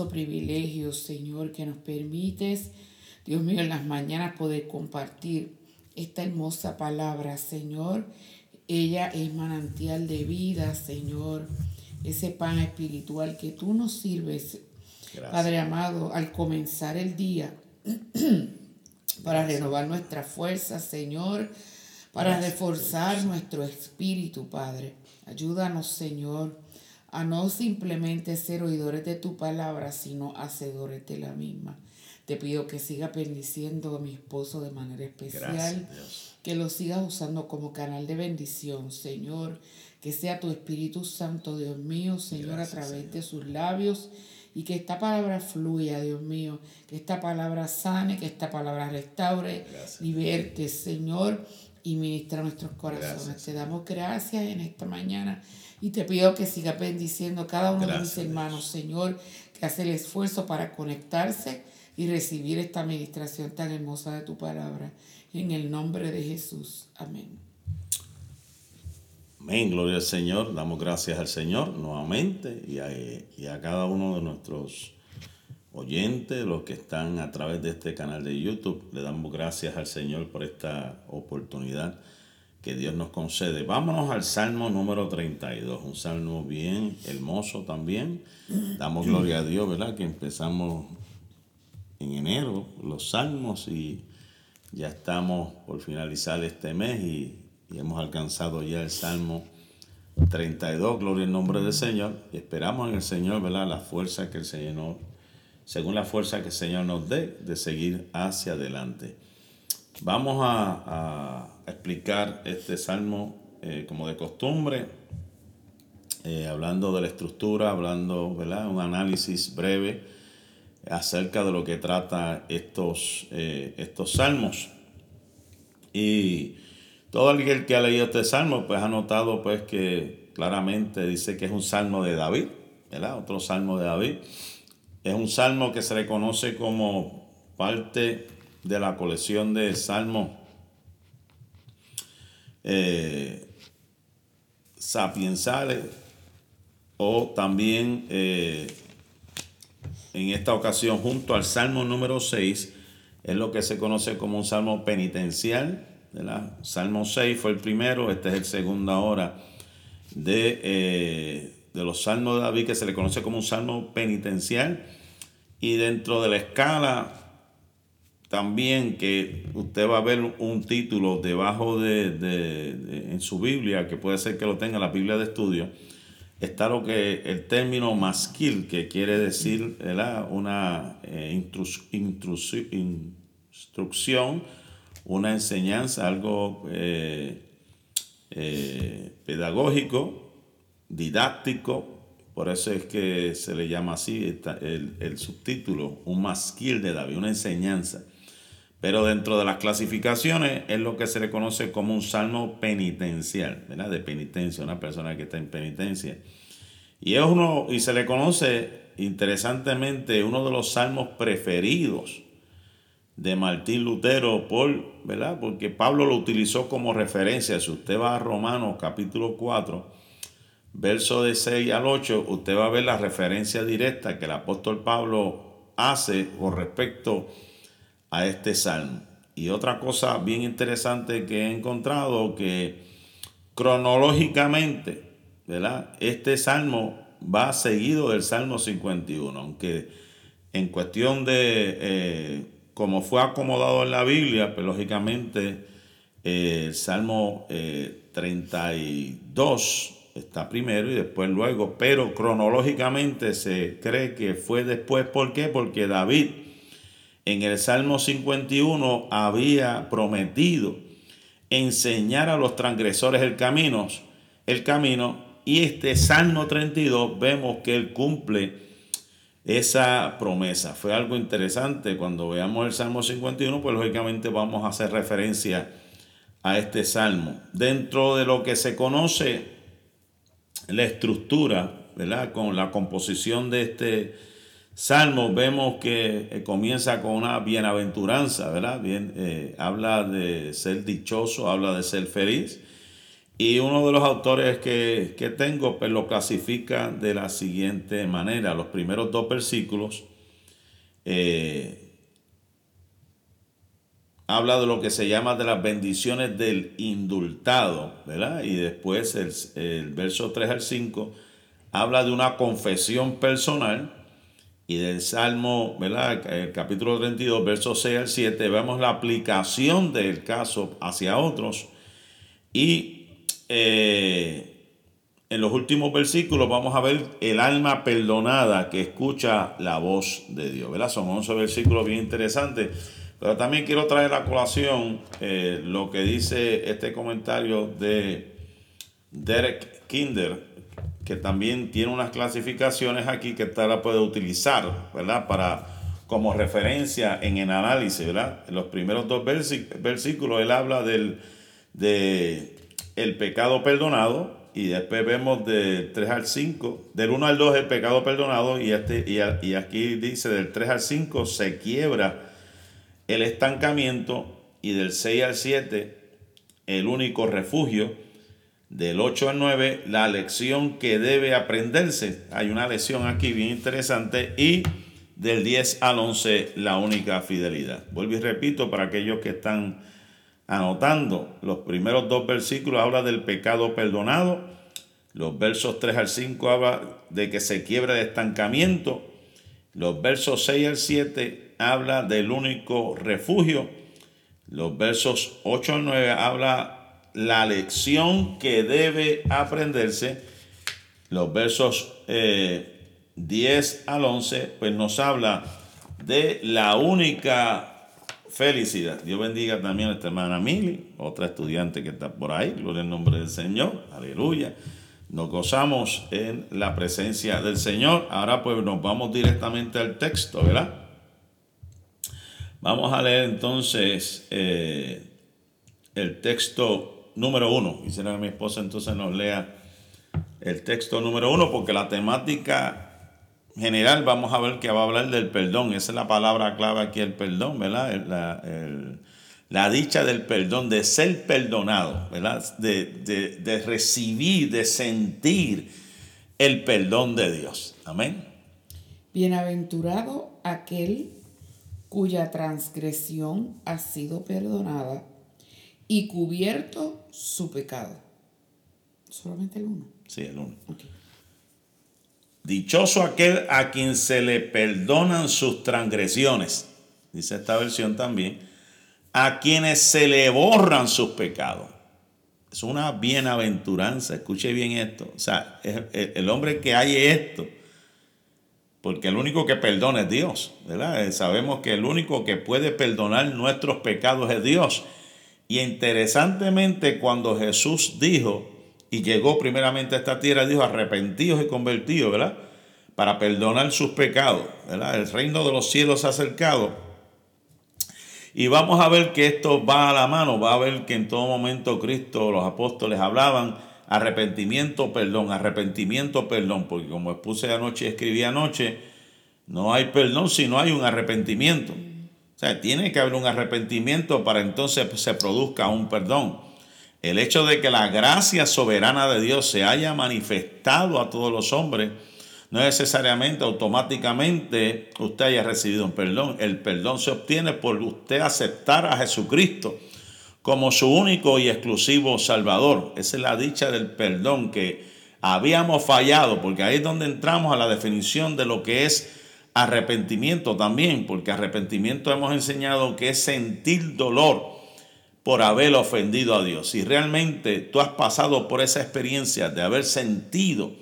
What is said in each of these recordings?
hermoso privilegio, Señor, que nos permites, Dios mío, en las mañanas poder compartir esta hermosa palabra, Señor. Ella es manantial de vida, Señor. Ese pan espiritual que tú nos sirves, Padre amado, al comenzar el día, para renovar nuestra fuerza, Señor, para reforzar nuestro espíritu, Padre. Ayúdanos, Señor, a no simplemente ser oidores de tu palabra, sino hacedores de la misma. Te pido que siga bendiciendo a mi esposo de manera especial, que lo sigas usando como canal de bendición, Señor, que sea tu Espíritu Santo, Dios mío, Señor, a través de sus labios. Y que esta palabra fluya, Dios mío, que esta palabra sane, que esta palabra restaure, liberte, Señor, y ministra nuestros corazones. Te damos gracias en esta mañana y te pido que siga bendiciendo cada uno de mis hermanos, Señor, que hace el esfuerzo para conectarse y recibir esta administración tan hermosa de tu palabra. En el nombre de Jesús. Amén. Amén, gloria al Señor. Damos gracias al Señor nuevamente y a, y a cada uno de nuestros oyentes, los que están a través de este canal de YouTube. Le damos gracias al Señor por esta oportunidad que Dios nos concede. Vámonos al Salmo número 32, un salmo bien hermoso también. Damos gloria a Dios, ¿verdad? Que empezamos en enero los salmos y ya estamos por finalizar este mes y, hemos alcanzado ya el Salmo 32, gloria al nombre del Señor. Y esperamos en el Señor, ¿verdad? La fuerza que el Señor, según la fuerza que el Señor nos dé, de seguir hacia adelante. Vamos a, explicar este salmo eh, como de costumbre, eh, hablando de la estructura, hablando, ¿verdad? Un análisis breve acerca de lo que trata estos, eh, estos salmos. Y todo el que ha leído este salmo, pues ha notado pues que claramente dice que es un salmo de David, ¿verdad? Otro salmo de David. Es un salmo que se reconoce como parte de la colección de salmos eh, sapiensales o también eh, en esta ocasión junto al salmo número 6 es lo que se conoce como un salmo penitencial. ¿verdad? Salmo 6 fue el primero, este es el segundo ahora de, eh, de los salmos de David que se le conoce como un salmo penitencial. Y dentro de la escala también que usted va a ver un título debajo de, en su Biblia, que puede ser que lo tenga la Biblia de estudio, está lo que el término masquil, que quiere decir una eh, instrucción, una enseñanza, algo eh, eh, pedagógico, didáctico, por eso es que se le llama así el, el subtítulo, un masquil de David, una enseñanza. Pero dentro de las clasificaciones es lo que se le conoce como un salmo penitencial, ¿verdad? De penitencia, una persona que está en penitencia. Y es uno, y se le conoce interesantemente uno de los salmos preferidos de Martín Lutero por, ¿verdad? Porque Pablo lo utilizó como referencia. Si usted va a Romanos capítulo 4, verso de 6 al 8, usted va a ver la referencia directa que el apóstol Pablo hace con respecto a este salmo. Y otra cosa bien interesante que he encontrado, que cronológicamente, ¿verdad? Este salmo va seguido del Salmo 51, aunque en cuestión de eh, cómo fue acomodado en la Biblia, pues lógicamente eh, el Salmo 32 eh, está primero y después luego, pero cronológicamente se cree que fue después. ¿Por qué? Porque David en el Salmo 51 había prometido enseñar a los transgresores el camino, el camino, y este Salmo 32 vemos que él cumple esa promesa. Fue algo interesante cuando veamos el Salmo 51, pues lógicamente vamos a hacer referencia a este salmo. Dentro de lo que se conoce la estructura, ¿verdad? Con la composición de este Salmo vemos que eh, comienza con una bienaventuranza, ¿verdad? Eh, habla de ser dichoso, habla de ser feliz. Y uno de los autores que, tengo pues lo clasifica de la siguiente manera. Los primeros dos versículos eh, habla de lo que se llama de las bendiciones del indultado, ¿verdad? Y después el, el verso 3 al 5 habla de una confesión personal y del Salmo, ¿verdad? El capítulo 32, versos 6 al 7, vemos la aplicación del caso hacia otros. Y eh, en los últimos versículos vamos a ver el alma perdonada que escucha la voz de Dios, ¿verdad? Son 11 versículos bien interesantes. Pero también quiero traer a colación eh, lo que dice este comentario de Derek Kinder, que también tiene unas clasificaciones aquí que usted la puede utilizar, ¿verdad? Para, como referencia en el análisis, ¿verdad? En los primeros dos versículos él habla del de el pecado perdonado y después vemos del 3 al 5, del 1 al 2 el pecado perdonado y, este, y, y aquí dice del 3 al 5 se quiebra el estancamiento y del 6 al 7 el único refugio del 8 al 9, la lección que debe aprenderse. Hay una lección aquí bien interesante. Y del 10 al 11, la única fidelidad. Vuelvo y repito para aquellos que están anotando. Los primeros dos versículos habla del pecado perdonado. Los versos 3 al 5 habla de que se quiebra el estancamiento. Los versos 6 al 7 habla del único refugio. Los versos 8 al 9 habla la lección que debe aprenderse. Los versos 10 eh, al 11, pues nos habla de la única felicidad. Dios bendiga también a esta hermana Mili, otra estudiante que está por ahí. Gloria al nombre del Señor. Aleluya. Nos gozamos en la presencia del Señor. Ahora pues nos vamos directamente al texto, ¿verdad? Vamos a leer entonces eh, el texto número uno. Quisiera que mi esposa entonces nos lea el texto número uno, porque la temática general vamos a ver que va a hablar del perdón. Esa es la palabra clave aquí, el perdón, ¿verdad? La, dicha del perdón, de ser perdonado, ¿verdad? De recibir, de sentir el perdón de Dios. Amén. Bienaventurado aquel cuya transgresión ha sido perdonada y cubierto su pecado. Solamente el uno. Sí, el uno. Dichoso aquel a quien se le perdonan sus transgresiones, dice esta versión también, a quienes se le borran sus pecados. Es una bienaventuranza, escuche bien esto. O sea, el hombre que hay esto, porque el único que perdona es Dios, ¿verdad? Sabemos que el único que puede perdonar nuestros pecados es Dios. Y interesantemente cuando Jesús dijo y llegó primeramente a esta tierra, dijo arrepentidos y convertidos, ¿verdad? Para perdonar sus pecados, ¿verdad? El reino de los cielos se ha acercado. Y vamos a ver que esto va a la mano, va a ver que en todo momento Cristo, los apóstoles hablaban arrepentimiento, perdón, arrepentimiento, perdón, porque como expuse anoche y escribí anoche, no hay perdón si no hay un arrepentimiento. O sea, tiene que haber un arrepentimiento para entonces se produzca un perdón. El hecho de que la gracia soberana de Dios se haya manifestado a todos los hombres, no necesariamente automáticamente usted haya recibido un perdón. El perdón se obtiene por usted aceptar a Jesucristo como su único y exclusivo Salvador. Esa es la dicha del perdón que habíamos fallado, porque ahí es donde entramos a la definición de lo que es arrepentimiento también, porque arrepentimiento hemos enseñado que es sentir dolor por haber ofendido a Dios. Si realmente tú has pasado por esa experiencia de haber sentido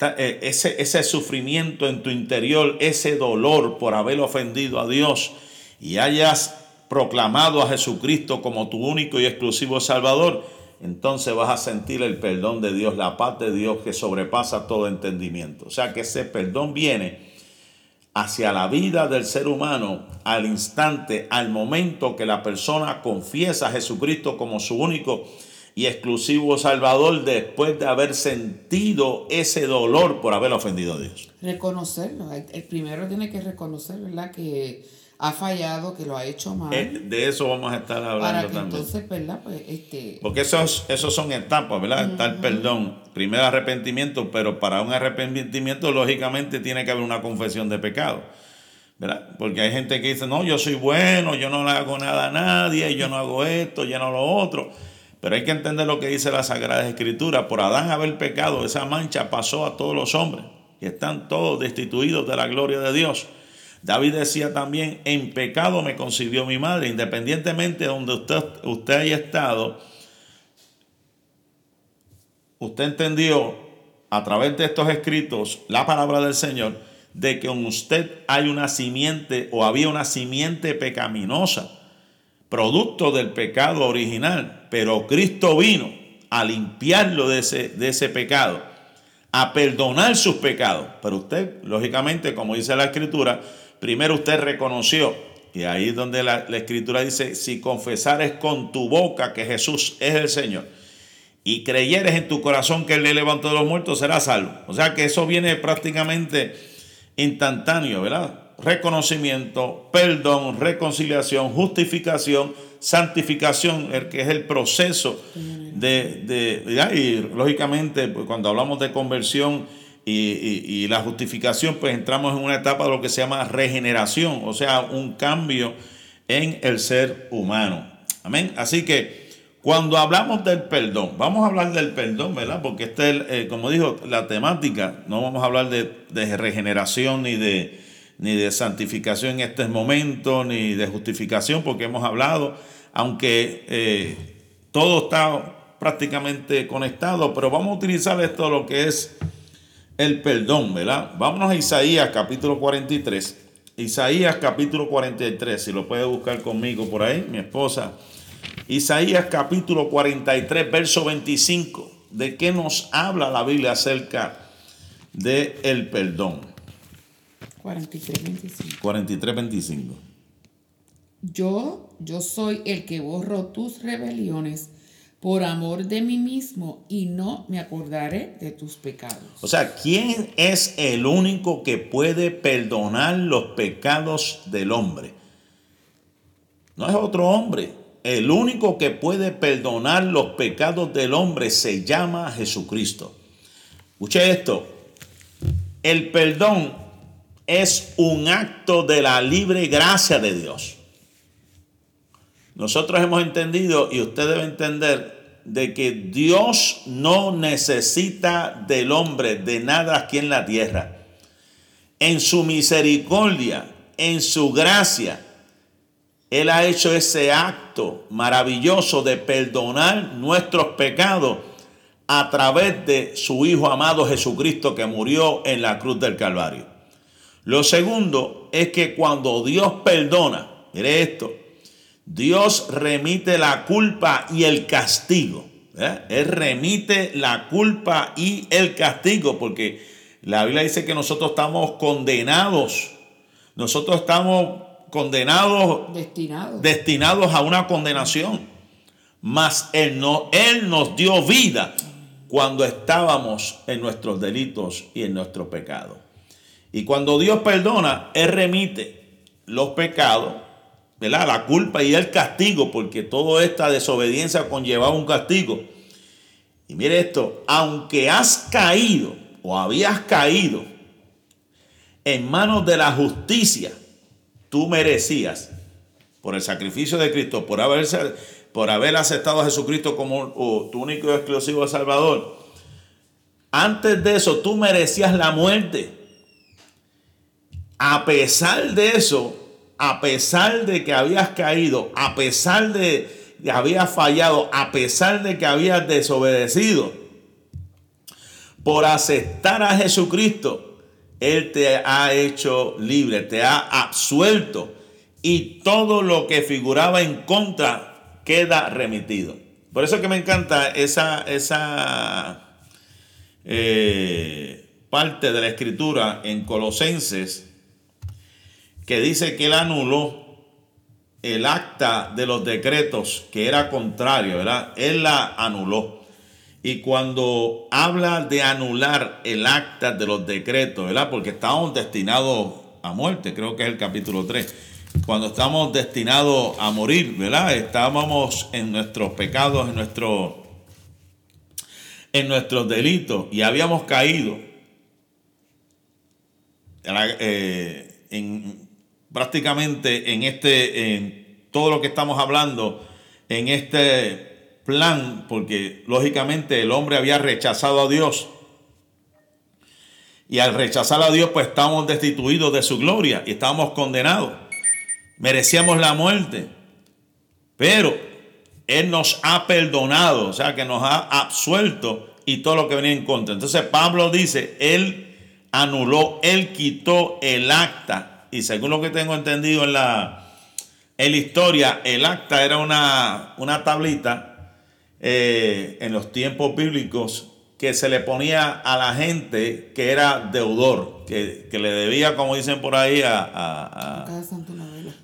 eh, ese, ese sufrimiento en tu interior, ese dolor por haber ofendido a Dios y hayas proclamado a Jesucristo como tu único y exclusivo Salvador, entonces vas a sentir el perdón de Dios, la paz de Dios que sobrepasa todo entendimiento. O sea que ese perdón viene hacia la vida del ser humano al instante, al momento que la persona confiesa a Jesucristo como su único y exclusivo Salvador después de haber sentido ese dolor por haber ofendido a Dios. Reconocerlo. El primero tiene que reconocer, ¿verdad? Que ha fallado, que lo ha hecho mal. Eh, de eso vamos a estar hablando para que también. entonces, ¿verdad? Pues este. Porque esos, esos son etapas, ¿verdad? Está el perdón. Primero arrepentimiento, pero para un arrepentimiento, lógicamente, tiene que haber una confesión de pecado. ¿verdad? Porque hay gente que dice, no, yo soy bueno, yo no le hago nada a nadie, yo no hago esto, yo no lo otro. Pero hay que entender lo que dice la Sagrada Escritura. Por Adán haber pecado, esa mancha pasó a todos los hombres y están todos destituidos de la gloria de Dios. David decía también, en pecado me concibió mi madre, independientemente de donde usted, usted haya estado, usted entendió a través de estos escritos la palabra del Señor de que en usted hay una simiente o había una simiente pecaminosa, producto del pecado original, pero Cristo vino a limpiarlo de ese, de ese pecado, a perdonar sus pecados. Pero usted, lógicamente, como dice la escritura, primero usted reconoció, y ahí es donde la, escritura dice, si confesares con tu boca que Jesús es el Señor, y creyeres en tu corazón que Él le levantó de los muertos, serás salvo. O sea que eso viene prácticamente instantáneo, ¿verdad? Reconocimiento, perdón, reconciliación, justificación, santificación, el que es el proceso de, de y lógicamente pues, cuando hablamos de conversión y, la justificación, pues entramos en una etapa de lo que se llama regeneración, o sea, un cambio en el ser humano. Amén. Así que cuando hablamos del perdón, vamos a hablar del perdón, ¿verdad? Porque este es, eh, como dijo, la temática, no vamos a hablar de, de, regeneración ni de, ni de santificación en este momento, ni de justificación, porque hemos hablado, aunque eh, todo está prácticamente conectado, pero vamos a utilizar esto, lo que es el perdón, ¿verdad? Vámonos a Isaías capítulo 43. Isaías capítulo 43, si lo puede buscar conmigo por ahí, mi esposa. Isaías capítulo 43, verso 25. ¿De qué nos habla la Biblia acerca del el perdón? 43, 25. 43, 25. Yo, yo soy el que borro tus rebeliones por amor de mí mismo y no me acordaré de tus pecados. O sea, ¿quién es el único que puede perdonar los pecados del hombre? No es otro hombre. El único que puede perdonar los pecados del hombre se llama Jesucristo. Escuche esto. El perdón es un acto de la libre gracia de Dios. Nosotros hemos entendido y usted debe entender de que Dios no necesita del hombre de nada aquí en la tierra. En su misericordia, en su gracia, Él ha hecho ese acto maravilloso de perdonar nuestros pecados a través de su Hijo amado Jesucristo que murió en la cruz del Calvario. Lo segundo es que cuando Dios perdona, mire esto, Dios remite la culpa y el castigo. ¿eh? Él remite la culpa y el castigo, porque la Biblia dice que nosotros estamos condenados. Nosotros estamos condenados, Destinados. destinados a una condenación. Mas él, no, él nos dio vida cuando estábamos en nuestros delitos y en nuestro pecado. Y cuando Dios perdona, Él remite los pecados ¿verdad? La culpa y el castigo, porque toda esta desobediencia conllevaba un castigo. Y mire esto, aunque has caído o habías caído en manos de la justicia, tú merecías por el sacrificio de Cristo, por, haberse, por haber aceptado a Jesucristo como tu único y exclusivo Salvador. Antes de eso, tú merecías la muerte. A pesar de eso, a pesar de que habías caído, a pesar de que habías fallado, a pesar de que habías desobedecido, por aceptar a Jesucristo, Él te ha hecho libre, te ha absuelto y todo lo que figuraba en contra queda remitido. Por eso que me encanta esa, esa eh, parte de la escritura en Colosenses que dice que él anuló el acta de los decretos que era contrario, ¿verdad? Él la anuló. Y cuando habla de anular el acta de los decretos, ¿verdad? Porque estábamos destinados a muerte, creo que es el capítulo 3. cuando estamos destinados a morir, ¿verdad? Estábamos en nuestros pecados, en, nuestro, en nuestros delitos y habíamos caído eh, en, prácticamente en este, en todo lo que estamos hablando, en este plan, porque lógicamente el hombre había rechazado a Dios. Y al rechazar a Dios, pues estábamos destituidos de su gloria y estábamos condenados merecíamos la muerte, pero Él nos ha perdonado, o sea que nos ha absuelto y todo lo que venía en contra. Entonces Pablo dice, Él anuló, Él quitó el acta, y según lo que tengo entendido en la, en la historia, el acta era una, una tablita eh, en los tiempos bíblicos que se le ponía a la gente que era deudor, que, le debía, como dicen por ahí, a, a,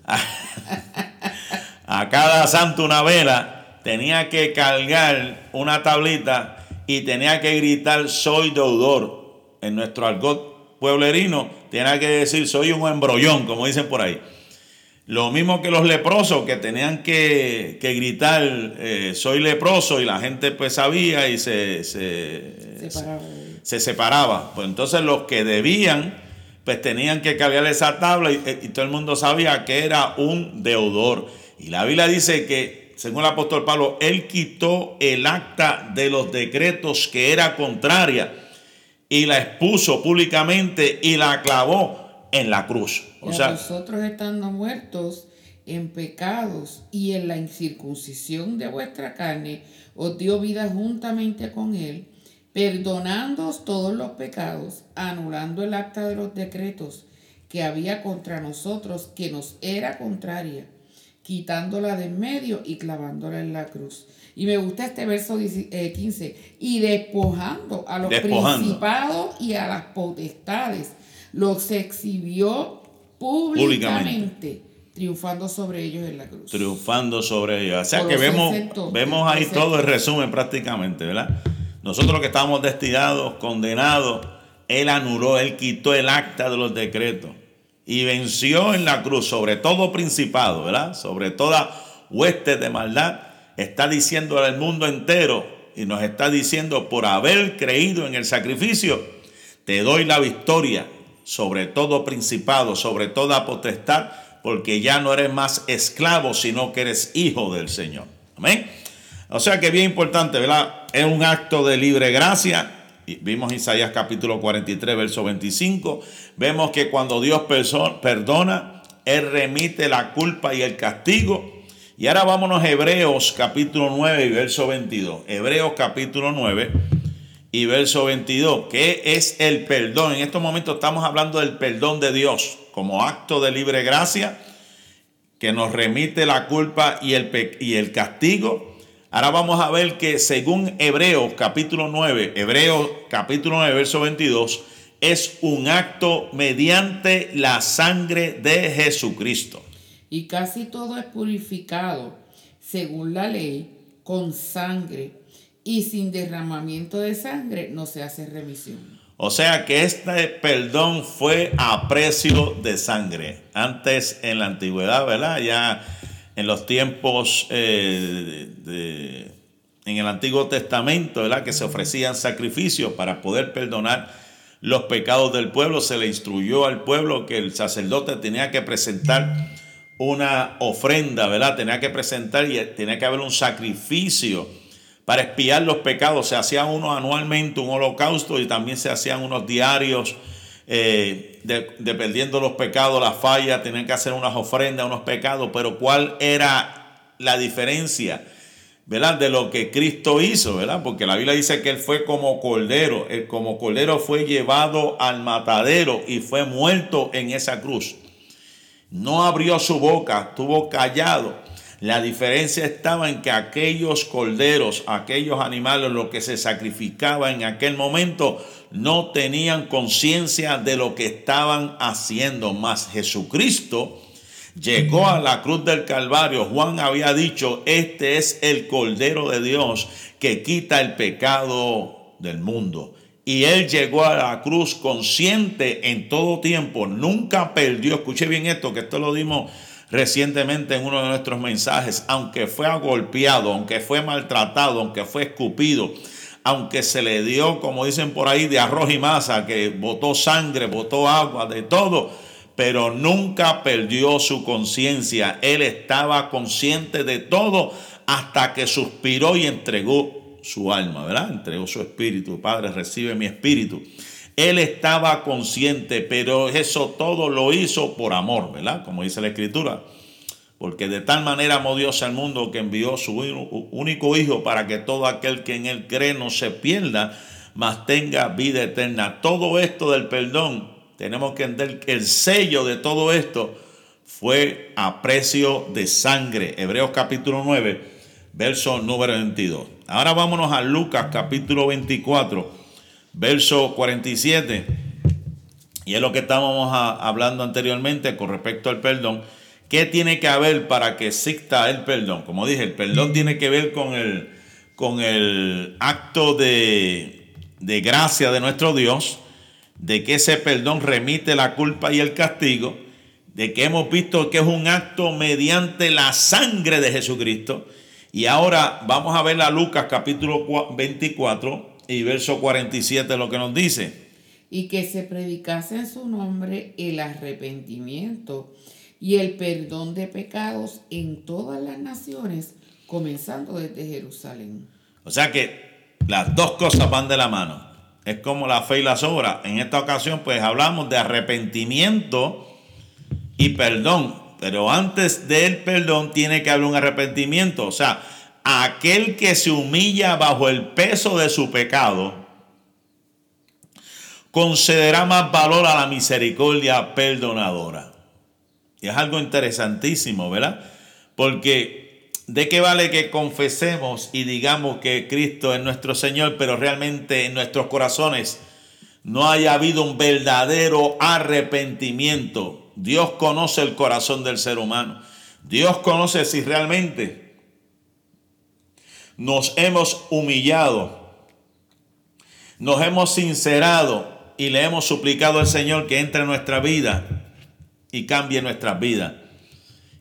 a, cada santo una vela, tenía que cargar una tablita y tenía que gritar soy deudor. En nuestro argot pueblerino tenía que decir soy un embrollón, como dicen por ahí. Lo mismo que los leprosos que tenían que, gritar eh, soy leproso y la gente pues sabía y se, se, separaba. se, separaba. Pues entonces los que debían pues tenían que cargar esa tabla y, todo el mundo sabía que era un deudor. Y la Biblia dice que, según el apóstol Pablo, él quitó el acta de los decretos que era contraria y la expuso públicamente y la clavó en la cruz. O sea, nosotros estando muertos en pecados y en la incircuncisión de vuestra carne, os dio vida juntamente con él perdonando todos los pecados, anulando el acta de los decretos que había contra nosotros, que nos era contraria, quitándola de en medio y clavándola en la cruz. Y me gusta este verso 15, eh, y despojando a los principados y a las potestades, los exhibió públicamente, triunfando sobre ellos en la cruz. Triunfando sobre ellos. O sea que vemos, vemos ahí todo el resumen prácticamente, ¿verdad? Nosotros que estábamos destinados, condenados, Él anuló, Él quitó el acta de los decretos y venció en la cruz sobre todo principado, ¿verdad? Sobre toda hueste de maldad. Está diciendo al mundo entero y nos está diciendo por haber creído en el sacrificio, te doy la victoria sobre todo principado, sobre toda potestad, porque ya no eres más esclavo, sino que eres hijo del Señor. Amén. O sea que bien importante, ¿verdad? Es un acto de libre gracia. Vimos Isaías capítulo 43, verso 25. Vemos que cuando Dios perdona, Él remite la culpa y el castigo. Y ahora vámonos a Hebreos capítulo 9 y verso 22. Hebreos capítulo 9 y verso 22. ¿Qué es el perdón? En estos momentos estamos hablando del perdón de Dios como acto de libre gracia que nos remite la culpa y el, y el castigo Ahora vamos a ver que según Hebreos capítulo 9, Hebreos capítulo 9, verso 22, es un acto mediante la sangre de Jesucristo. Y casi todo es purificado según la ley con sangre y sin derramamiento de sangre no se hace remisión. O sea que este perdón fue a precio de sangre. Antes en la antigüedad, ¿verdad? Ya en los tiempos eh, de, en el Antiguo Testamento, ¿verdad? que se ofrecían sacrificios para poder perdonar los pecados del pueblo, se le instruyó al pueblo que el sacerdote tenía que presentar una ofrenda, ¿verdad? Tenía que presentar y tenía que haber un sacrificio para expiar los pecados. Se hacían unos anualmente, un holocausto, y también se hacían unos diarios eh, dependiendo de los pecados, las fallas, tenían que hacer unas ofrendas, unos pecados, pero ¿cuál era la diferencia? ¿verdad? De lo que Cristo hizo, ¿verdad? Porque la Biblia dice que Él fue como cordero, Él como cordero fue llevado al matadero y fue muerto en esa cruz. No abrió su boca, estuvo callado. La diferencia estaba en que aquellos corderos, aquellos animales, lo que se sacrificaba en aquel momento, no tenían conciencia de lo que estaban haciendo. Más Jesucristo llegó a la cruz del Calvario. Juan había dicho, este es el Cordero de Dios que quita el pecado del mundo. Y él llegó a la cruz consciente en todo tiempo. Nunca perdió, escuche bien esto, que esto lo dimos recientemente en uno de nuestros mensajes, aunque fue agolpeado, aunque fue maltratado, aunque fue escupido, aunque se le dio, como dicen por ahí, de arroz y masa, que botó sangre, botó agua, de todo, pero nunca perdió su conciencia. Él estaba consciente de todo hasta que suspiró y entregó su alma, ¿verdad? Entregó su espíritu. Padre, recibe mi espíritu. Él estaba consciente, pero eso todo lo hizo por amor, ¿verdad? Como dice la escritura. Porque de tal manera amó Dios al mundo que envió su único Hijo para que todo aquel que en él cree no se pierda, mas tenga vida eterna. Todo esto del perdón tenemos que entender que el sello de todo esto fue a precio de sangre. Hebreos capítulo 9, verso número 22. Ahora vámonos a Lucas capítulo 24, verso 47. Y es lo que estábamos hablando anteriormente con respecto al perdón. ¿Qué tiene que haber para que exista el perdón? Como dije, el perdón tiene que ver con el, con el acto de, de gracia de nuestro Dios de que ese perdón remite la culpa y el castigo, de que hemos visto que es un acto mediante la sangre de Jesucristo. Y ahora vamos a ver a Lucas capítulo 24 y verso 47 lo que nos dice. Y que se predicase en su nombre el arrepentimiento y el perdón de pecados en todas las naciones, comenzando desde Jerusalén. O sea que las dos cosas van de la mano es como la fe y las obras. En esta ocasión, pues hablamos de arrepentimiento y perdón. Pero antes del perdón tiene que haber un arrepentimiento. O sea, aquel que se humilla bajo el peso de su pecado, concederá más valor a la misericordia perdonadora. Y es algo interesantísimo, ¿verdad? Porque ¿De qué vale que confesemos y digamos que Cristo es nuestro Señor, pero realmente en nuestros corazones no haya habido un verdadero arrepentimiento? Dios conoce el corazón del ser humano. Dios conoce si realmente nos hemos humillado, nos hemos sincerado y le hemos suplicado al Señor que entre en nuestra vida y cambie nuestras vidas.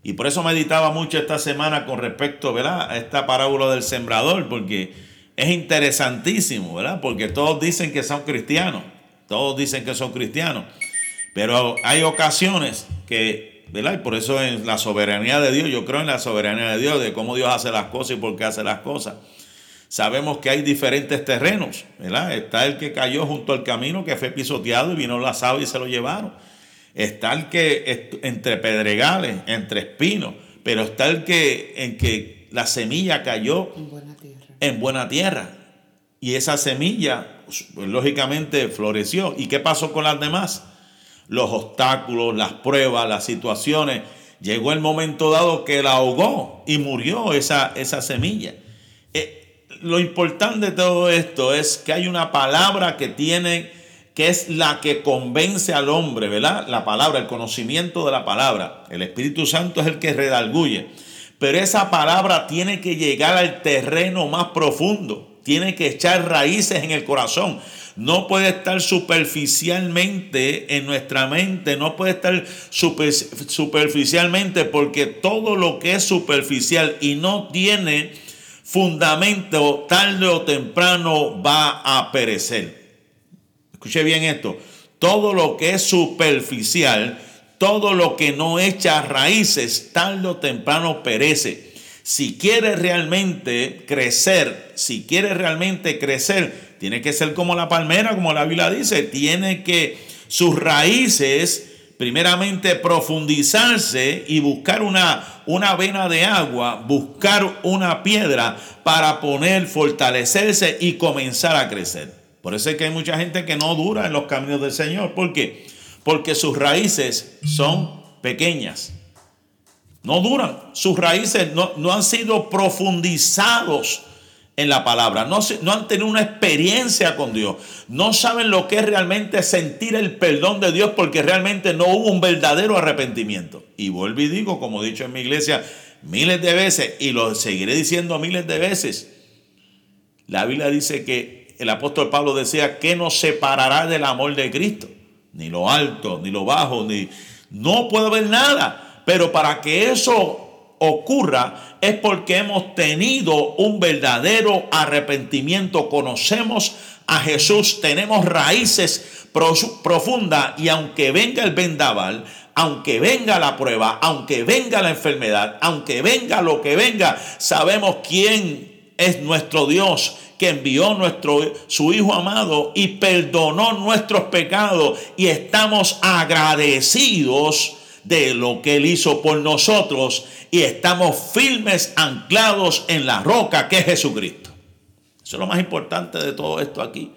Y por eso meditaba mucho esta semana con respecto ¿verdad? a esta parábola del sembrador, porque es interesantísimo, ¿verdad? Porque todos dicen que son cristianos, todos dicen que son cristianos, pero hay ocasiones que, ¿verdad? Y por eso en la soberanía de Dios, yo creo en la soberanía de Dios, de cómo Dios hace las cosas y por qué hace las cosas. Sabemos que hay diferentes terrenos, ¿verdad? Está el que cayó junto al camino, que fue pisoteado y vino la sábana y se lo llevaron. Está el que entre pedregales, entre espinos, pero está el que en que la semilla cayó en buena tierra. En buena tierra. Y esa semilla, pues, lógicamente, floreció. ¿Y qué pasó con las demás? Los obstáculos, las pruebas, las situaciones. Llegó el momento dado que la ahogó y murió esa, esa semilla. Eh, lo importante de todo esto es que hay una palabra que tiene que es la que convence al hombre, ¿verdad? La palabra, el conocimiento de la palabra. El Espíritu Santo es el que redalguye. Pero esa palabra tiene que llegar al terreno más profundo, tiene que echar raíces en el corazón. No puede estar superficialmente en nuestra mente, no puede estar superficialmente porque todo lo que es superficial y no tiene fundamento tarde o temprano va a perecer. Escuche bien esto. Todo lo que es superficial, todo lo que no echa raíces, tarde o temprano perece. Si quiere realmente crecer, si quiere realmente crecer, tiene que ser como la palmera, como la Biblia dice, tiene que sus raíces primeramente profundizarse y buscar una, una vena de agua, buscar una piedra para poner, fortalecerse y comenzar a crecer. Por eso es que hay mucha gente que no dura en los caminos del Señor. ¿Por qué? Porque sus raíces son pequeñas. No duran. Sus raíces no, han sido profundizados en la palabra. No, han tenido una experiencia con Dios. No saben lo que es realmente sentir el perdón de Dios porque realmente no hubo un verdadero arrepentimiento. Y vuelvo y digo, como he dicho en mi iglesia miles de veces, y lo seguiré diciendo miles de veces, la Biblia dice que el apóstol Pablo decía que nos separará del amor de Cristo. Ni lo alto, ni lo bajo, ni... No puede haber nada. pero para que eso ocurra es porque hemos tenido un verdadero arrepentimiento, conocemos a Jesús, tenemos raíces profundas y aunque venga el vendaval, aunque venga la prueba, aunque venga la enfermedad, aunque venga lo que venga, sabemos quién es nuestro Dios que envió nuestro, su Hijo amado y perdonó nuestros pecados y estamos agradecidos de lo que Él hizo por nosotros y estamos firmes, anclados en la roca que es Jesucristo. Eso es lo más importante de todo esto aquí.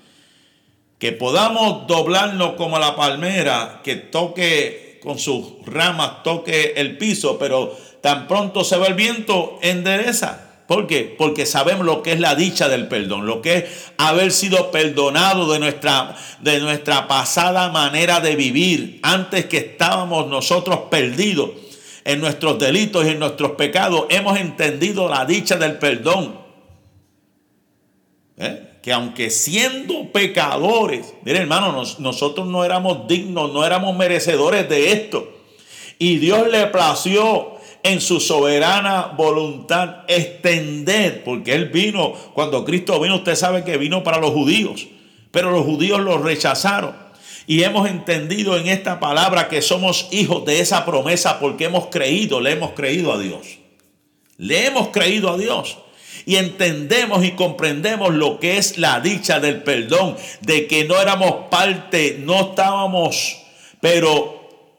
Que podamos doblarnos como la palmera que toque con sus ramas, toque el piso, pero tan pronto se va el viento, endereza. ¿Por qué? Porque sabemos lo que es la dicha del perdón, lo que es haber sido perdonado de nuestra, de nuestra pasada manera de vivir, antes que estábamos nosotros perdidos en nuestros delitos y en nuestros pecados. Hemos entendido la dicha del perdón. ¿Eh? Que aunque siendo pecadores, miren hermano, nosotros no éramos dignos, no éramos merecedores de esto. Y Dios le plació en su soberana voluntad extender, porque Él vino, cuando Cristo vino, usted sabe que vino para los judíos, pero los judíos lo rechazaron. Y hemos entendido en esta palabra que somos hijos de esa promesa porque hemos creído, le hemos creído a Dios. Le hemos creído a Dios. Y entendemos y comprendemos lo que es la dicha del perdón, de que no éramos parte, no estábamos, pero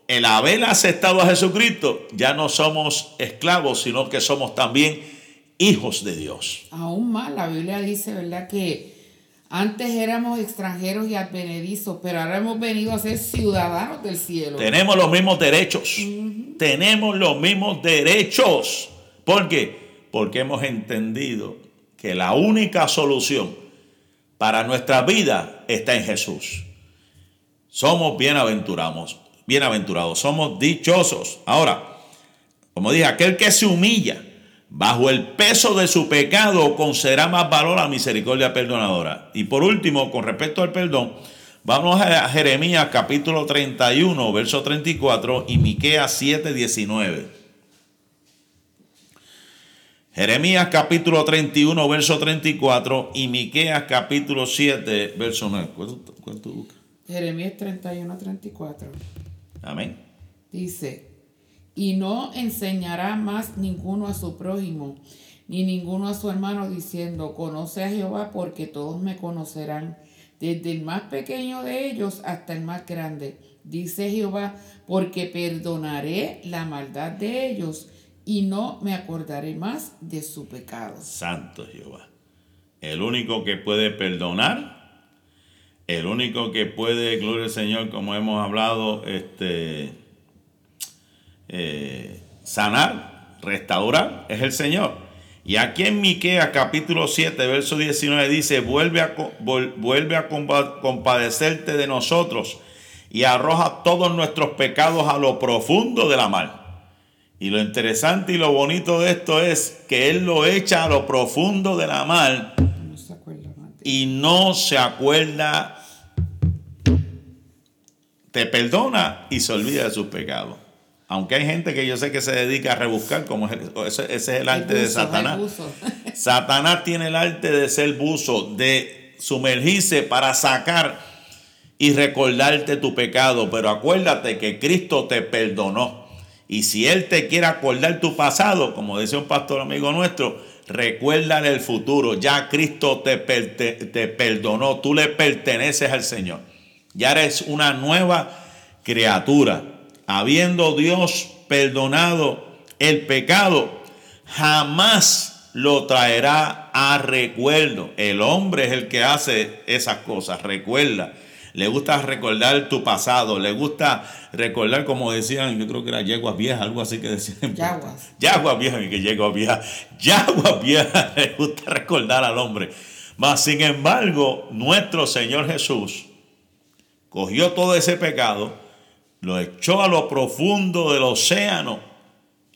el haber aceptado a Jesucristo, ya no somos esclavos, sino que somos también hijos de Dios. Aún más, la Biblia dice, ¿verdad? Que antes éramos extranjeros y advenedizos, pero ahora hemos venido a ser ciudadanos del cielo. Tenemos los mismos derechos. Tenemos los mismos derechos. ¿Por qué? Porque hemos entendido que la única solución para nuestra vida está en Jesús. Somos bienaventurados bienaventurados, somos dichosos. Ahora, como dije, aquel que se humilla bajo el peso de su pecado concederá más valor a la misericordia perdonadora. Y por último, con respecto al perdón, vamos a Jeremías capítulo 31, verso 34 y Miqueas 7, 19. Jeremías capítulo 31, verso 34 y Miqueas capítulo 7, verso 9. ¿Cuánto, Jeremías 31, 34. Amén. Dice, y no enseñará más ninguno a su prójimo, ni ninguno a su hermano, diciendo, conoce a Jehová, porque todos me conocerán, desde el más pequeño de ellos hasta el más grande. Dice Jehová, porque perdonaré la maldad de ellos y no me acordaré más de su pecado. Santo Jehová. El único que puede perdonar el único que puede, gloria al Señor, como hemos hablado, este, eh, sanar, restaurar, es el Señor. Y aquí en Miqueas capítulo 7, verso 19 dice, vuelve a, vuelve a compadecerte de nosotros y arroja todos nuestros pecados a lo profundo de la mar. Y lo interesante y lo bonito de esto es que Él lo echa a lo profundo de la mar y no se acuerda te perdona y se olvida de sus pecados. Aunque hay gente que yo sé que se dedica a rebuscar, como ese, es el arte de Satanás. Satanás tiene el arte de ser buzo, de sumergirse para sacar y recordarte tu pecado. Pero acuérdate que Cristo te perdonó. Y si Él te quiere acordar tu pasado, como decía un pastor amigo nuestro, recuérdale el futuro. Ya Cristo te, te perdonó. Tú le perteneces al Señor. Ya eres una nueva criatura. Habiendo Dios perdonado el pecado, jamás lo traerá a recuerdo. El hombre es el que hace esas cosas, recuerda. Le gusta recordar tu pasado, le gusta recordar, como decían, yo creo que era yeguas viejas, algo así que decían. Yaguas. Yaguas viejas, que yeguas viejas. Yaguas viejas, le gusta recordar al hombre. Mas, sin embargo, nuestro Señor Jesús cogió todo ese pecado, lo echó a lo profundo del océano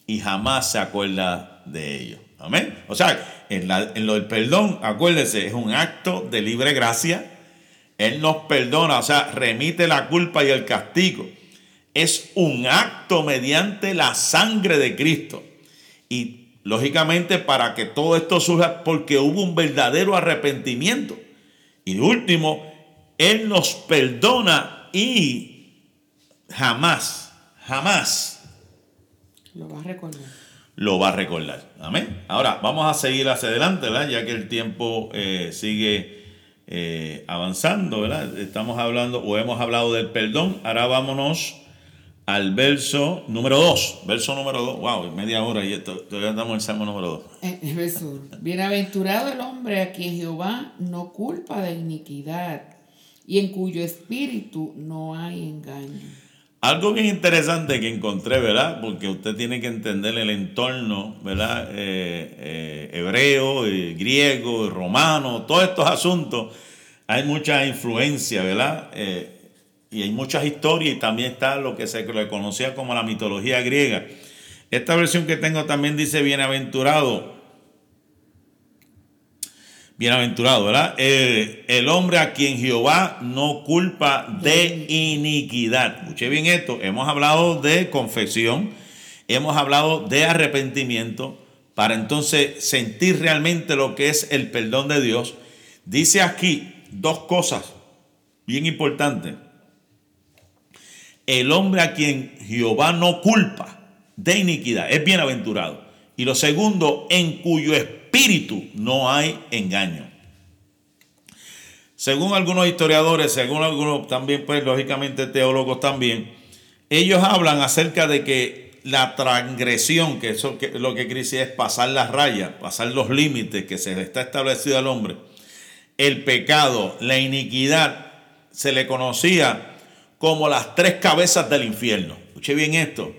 y jamás se acuerda de ello. Amén. O sea, en, lo del perdón, acuérdese, es un acto de libre gracia. Él nos perdona, o sea, remite la culpa y el castigo. es un acto mediante la sangre de Cristo. Y lógicamente para que todo esto surja, porque hubo un verdadero arrepentimiento. Y último, Él nos perdona y jamás, jamás lo va a recordar. Lo va a recordar. Amén. Ahora, vamos a seguir hacia adelante, ¿verdad? Ya que el tiempo eh, sigue eh, avanzando, ¿verdad? Estamos hablando o hemos hablado del perdón. Ahora vámonos al verso número 2. Verso número 2. Wow, media hora y esto, todavía estamos en el salmo número 2. Eh, Bienaventurado el hombre a quien Jehová no culpa de iniquidad y en cuyo espíritu no hay engaño. Algo bien interesante que encontré, ¿verdad? Porque usted tiene que entender el entorno, ¿verdad? Eh, eh, hebreo, griego, romano, todos estos asuntos. Hay mucha influencia, ¿verdad? y hay muchas historias y también está lo que se le conocía como la mitología griega. Esta versión que tengo también dice bienaventurado. Bienaventurado, ¿verdad? El, hombre a quien Jehová no culpa de iniquidad. Escuche bien esto. Hemos hablado de confesión, hemos hablado de arrepentimiento para entonces sentir realmente lo que es el perdón de Dios. Dice aquí dos cosas bien importantes el hombre a quien Jehová no culpa de iniquidad es bienaventurado. Y lo segundo, en cuyo espíritu no hay engaño. Según algunos historiadores, según algunos también, pues lógicamente teólogos también, ellos hablan acerca de que la transgresión, que eso que, lo que quiere es pasar las rayas, pasar los límites que se le está establecido al hombre, el pecado, la iniquidad, se le conocía como las tres cabezas del infierno. Escuche bien esto.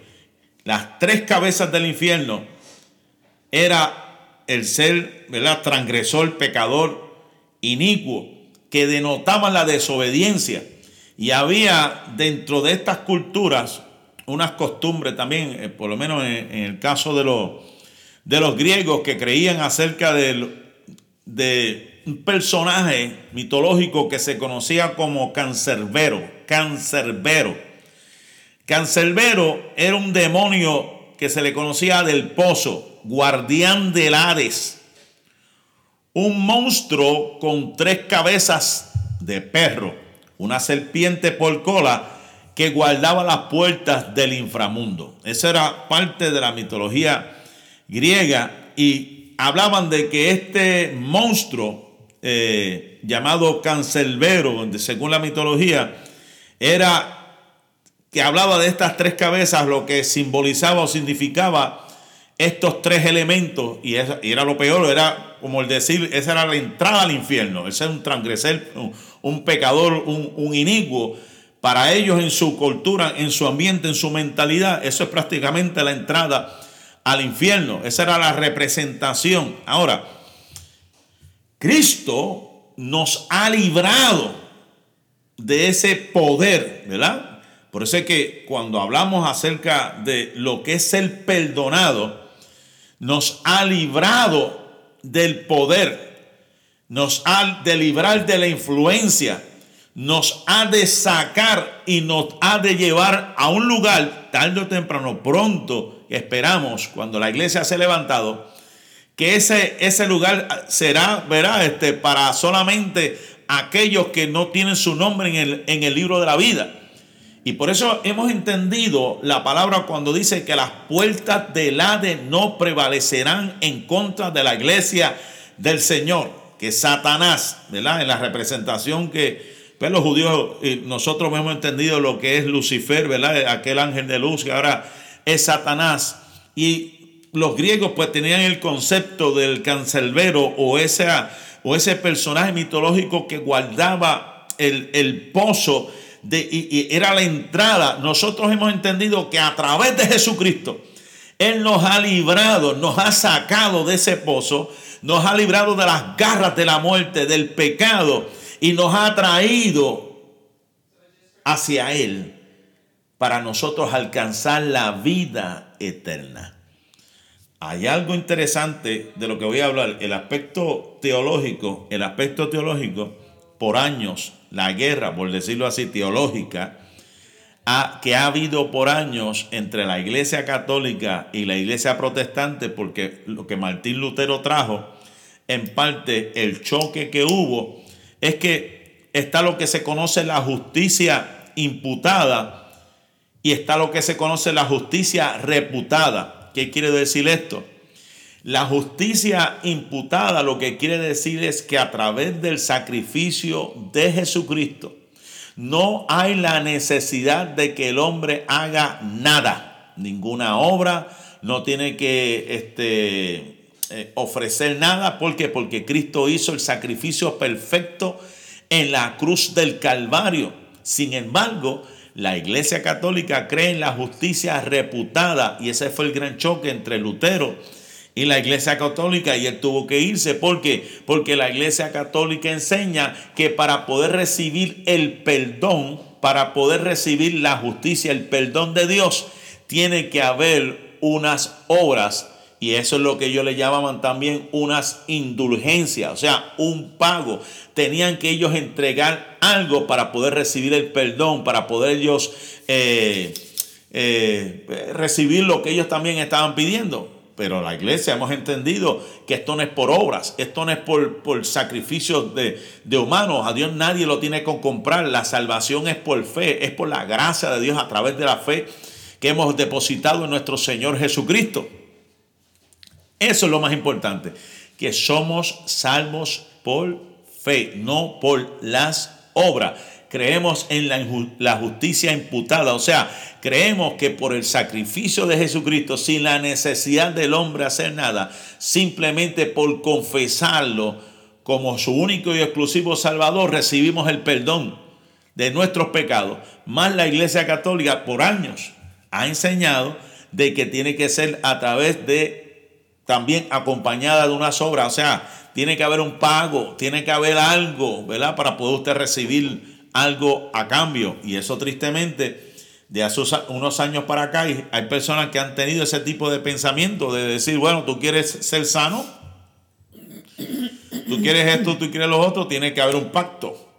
Las tres cabezas del infierno era el ser, ¿verdad? Transgresor, pecador, inicuo, que denotaban la desobediencia. Y había dentro de estas culturas unas costumbres también, eh, por lo menos en, el caso de los, de los griegos que creían acerca de, un personaje mitológico que se conocía como Cancerbero Cancerbero. Cancerbero era un demonio que se le conocía del pozo, guardián del Hades. Un monstruo con tres cabezas de perro, una serpiente por cola que guardaba las puertas del inframundo. Esa era parte de la mitología griega y hablaban de que este monstruo eh, llamado Cancerbero, según la mitología, era que hablaba de estas tres cabezas, lo que simbolizaba o significaba estos tres elementos, y, era lo peor, era como el decir, esa era la entrada al infierno, ese es un transgresor, un, pecador, un, un. Para ellos en su cultura, en su ambiente, en su mentalidad, eso es prácticamente la entrada al infierno. Esa era la representación. Ahora, Cristo nos ha librado de ese poder, ¿verdad? Por eso es que cuando hablamos acerca de lo que es el perdonado, nos ha librado del poder, nos ha de librar de la influencia, nos ha de sacar y nos ha de llevar a un lugar, tarde o temprano, pronto, esperamos, cuando la iglesia se ha levantado, que ese, ese lugar será, verá, este, para solamente aquellos que no tienen su nombre en el, en el libro de la vida. Y por eso hemos entendido la palabra cuando dice que las puertas del Hades no prevalecerán en contra de la iglesia del Señor, que Satanás, ¿verdad? En la representación que pues, los judíos, nosotros hemos entendido lo que es Lucifer, ¿verdad? Aquel ángel de luz que ahora es Satanás. Y los griegos pues tenían el concepto del cancelbero o o ese personaje mitológico que guardaba el, pozo de, y, era la entrada. Nosotros hemos entendido que a través de Jesucristo, Él nos ha librado, nos ha sacado de ese pozo, nos ha librado de las garras de la muerte, del pecado y nos ha traído hacia Él para nosotros alcanzar la vida eterna. Hay algo interesante de lo que voy a hablar, el aspecto teológico, el aspecto teológico, por años, la guerra, por decirlo así, teológica, que ha habido por años entre la iglesia católica y la iglesia protestante, porque lo que Martín Lutero trajo, en parte el choque que hubo, es que está lo que se conoce la justicia imputada y está lo que se conoce la justicia reputada. ¿Qué quiere decir esto? La justicia imputada lo que quiere decir es que a través del sacrificio de Jesucristo, no hay la necesidad de que el hombre haga nada, ninguna obra, no tiene que este, eh, ofrecer nada. ¿Por qué? Porque Cristo hizo el sacrificio perfecto en la cruz del Calvario. Sin embargo, la Iglesia Católica cree en la justicia reputada y ese fue el gran choque entre Lutero y la iglesia católica y él tuvo que irse. ¿Por qué? Porque la iglesia católica enseña que para poder recibir el perdón, para poder recibir la justicia, el perdón de Dios, tiene que haber unas obras. Y eso es lo que ellos le llamaban también unas indulgencias, o sea, un pago. Tenían que ellos entregar algo para poder recibir el perdón, para poder ellos eh, eh, recibir lo que ellos también estaban pidiendo. Pero la iglesia hemos entendido que esto no es por obras, esto no es por, por sacrificios de, de, humanos. A Dios nadie lo tiene que comprar. La salvación es por fe, es por la gracia de Dios a través de la fe que hemos depositado en nuestro Señor Jesucristo. Eso es lo más importante, que somos salvos por fe, no por las obras creemos en la, justicia imputada, o sea, creemos que por el sacrificio de Jesucristo, sin la necesidad del hombre hacer nada, simplemente por confesarlo como su único y exclusivo Salvador, recibimos el perdón de nuestros pecados. Más la Iglesia Católica por años ha enseñado de que tiene que ser a través de también acompañada de unas obras, o sea, tiene que haber un pago, tiene que haber algo, ¿verdad? Para poder usted recibir algo a cambio. Y eso tristemente, de hace unos años para acá, hay personas que han tenido ese tipo de pensamiento de decir, bueno, tú quieres ser sano, tú quieres esto, tú quieres lo otro, tiene que haber un pacto.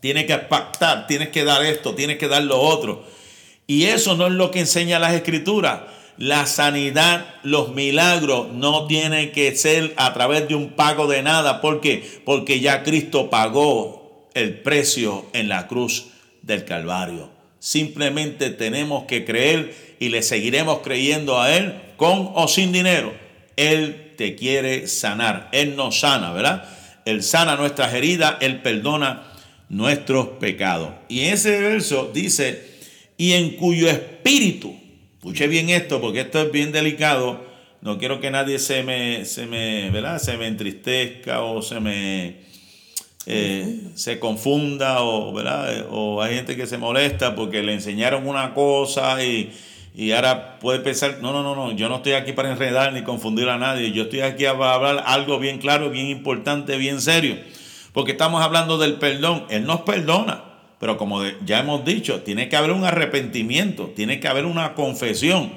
Tiene que pactar, tienes que dar esto, tienes que dar lo otro. Y eso no es lo que enseña las escrituras. La sanidad, los milagros no tienen que ser a través de un pago de nada. ¿Por qué? Porque ya Cristo pagó el precio en la cruz del Calvario. Simplemente tenemos que creer y le seguiremos creyendo a Él con o sin dinero. Él te quiere sanar. Él nos sana, ¿verdad? Él sana nuestras heridas, Él perdona nuestros pecados. Y ese verso dice, y en cuyo espíritu, escuche bien esto porque esto es bien delicado, no quiero que nadie se me, se me, ¿verdad? Se me entristezca o se me eh, se confunda o, ¿verdad? o hay gente que se molesta porque le enseñaron una cosa y, y, ahora puede pensar, no, no, no, no, yo no estoy aquí para enredar ni confundir a nadie, yo estoy aquí para hablar algo bien claro, bien importante, bien serio, porque estamos hablando del perdón, Él nos perdona, pero como ya hemos dicho, tiene que haber un arrepentimiento, tiene que haber una confesión.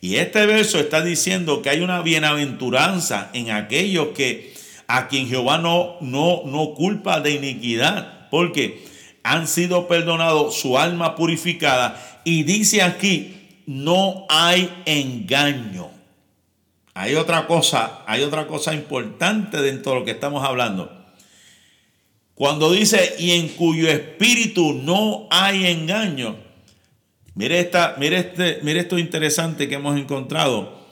Y este verso está diciendo que hay una bienaventuranza en aquellos que a quien Jehová no, no, no culpa de iniquidad, porque han sido perdonados, su alma purificada, y dice aquí, no hay engaño. Hay otra cosa, hay otra cosa importante dentro de lo que estamos hablando. Cuando dice, y en cuyo espíritu no hay engaño. Mire, esta, mire, este, mire esto interesante que hemos encontrado.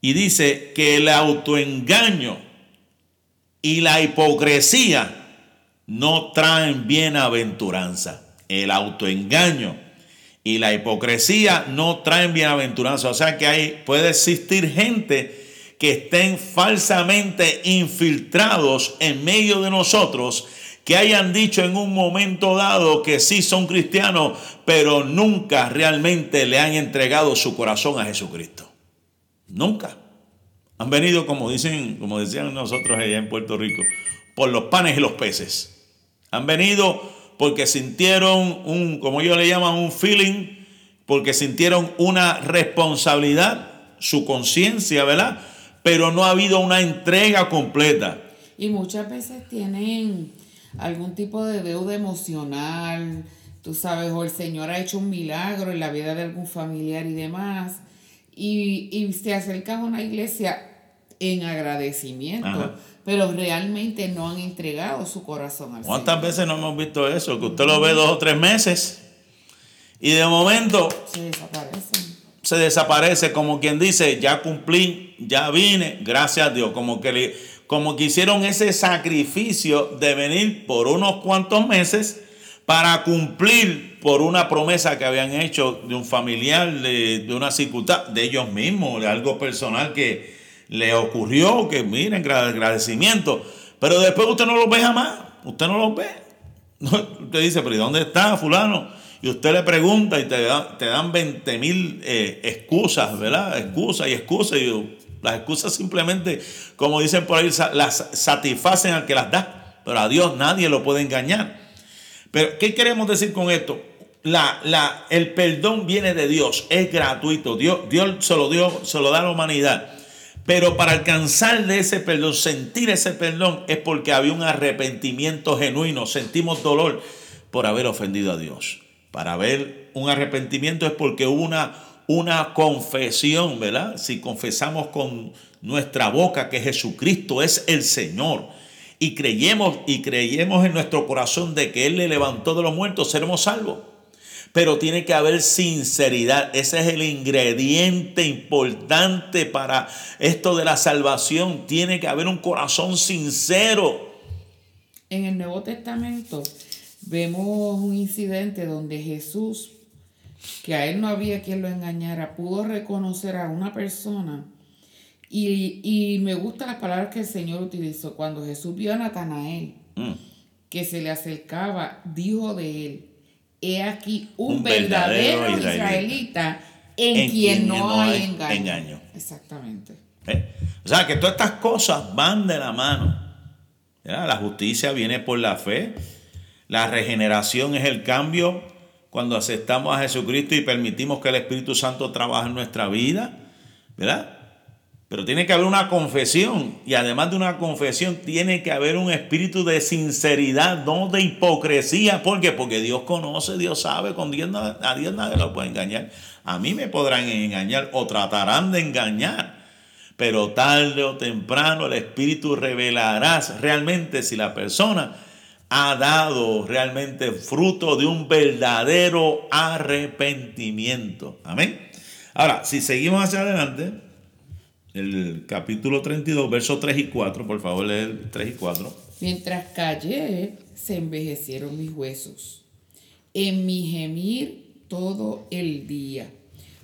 Y dice que el autoengaño y la hipocresía no traen bienaventuranza. El autoengaño y la hipocresía no traen bienaventuranza. O sea que hay, puede existir gente que estén falsamente infiltrados en medio de nosotros, que hayan dicho en un momento dado que sí son cristianos, pero nunca realmente le han entregado su corazón a Jesucristo. Nunca. Han venido, como dicen, como decían nosotros allá en Puerto Rico, por los panes y los peces. Han venido porque sintieron un, como ellos le llaman, un feeling, porque sintieron una responsabilidad, su conciencia, ¿verdad? Pero no ha habido una entrega completa. Y muchas veces tienen algún tipo de deuda emocional, tú sabes, o el Señor ha hecho un milagro en la vida de algún familiar y demás, y, y se acercan a una iglesia en agradecimiento, pero realmente no han entregado su corazón al ¿Cuántas veces no hemos visto eso? Que usted lo ve dos o tres meses y de momento se desaparece. Se desaparece como quien dice, ya cumplí, ya vine, gracias a Dios, como que, le, como que hicieron ese sacrificio de venir por unos cuantos meses para cumplir por una promesa que habían hecho de un familiar, de, de una circunstancia, de ellos mismos, de algo personal que, le ocurrió, que miren, agradecimiento, pero después usted no lo ve jamás, usted no lo ve. Usted dice, pero ¿y dónde está fulano? Y usted le pregunta y te, te dan 20 mil eh, excusas, ¿verdad? Excusas y excusas. Y las excusas simplemente, como dicen por ahí, las satisfacen al que las da. Pero a Dios nadie lo puede engañar. Pero, ¿qué queremos decir con esto? La, la, el perdón viene de Dios, es gratuito. Dios, Dios se, lo dio, se lo da a la humanidad. Pero para alcanzar de ese perdón, sentir ese perdón, es porque había un arrepentimiento genuino. Sentimos dolor por haber ofendido a Dios. Para ver un arrepentimiento es porque hubo una, una confesión, ¿verdad? Si confesamos con nuestra boca que Jesucristo es el Señor y creyemos y creyemos en nuestro corazón de que Él le levantó de los muertos, seremos salvos pero tiene que haber sinceridad. Ese es el ingrediente importante para esto de la salvación. Tiene que haber un corazón sincero. En el Nuevo Testamento vemos un incidente donde Jesús, que a él no había quien lo engañara, pudo reconocer a una persona. Y, me gustan las palabras que el Señor utilizó. Cuando Jesús vio a Natanael, mm. que se le acercaba, dijo de él, he aquí un, verdadero, israelita, en, quien, no hay engaño. Exactamente. ¿Eh? O sea que todas estas cosas van de la mano. La justicia viene por la fe. La regeneración es el cambio cuando aceptamos a Jesucristo y permitimos que el Espíritu Santo trabaje en nuestra vida. ¿Verdad? Pero tiene que haber una confesión y además de una confesión tiene que haber un espíritu de sinceridad, no de hipocresía. ¿Por qué? Porque Dios conoce, Dios sabe, con Dios, a Dios nadie lo puede engañar. A mí me podrán engañar o tratarán de engañar. Pero tarde o temprano el espíritu revelará realmente si la persona ha dado realmente fruto de un verdadero arrepentimiento. Amén. Ahora, si seguimos hacia adelante, el capítulo 32, versos 3 y 4, por favor, lee el 3 y 4. Mientras callé, se envejecieron mis huesos. En mi gemir todo el día,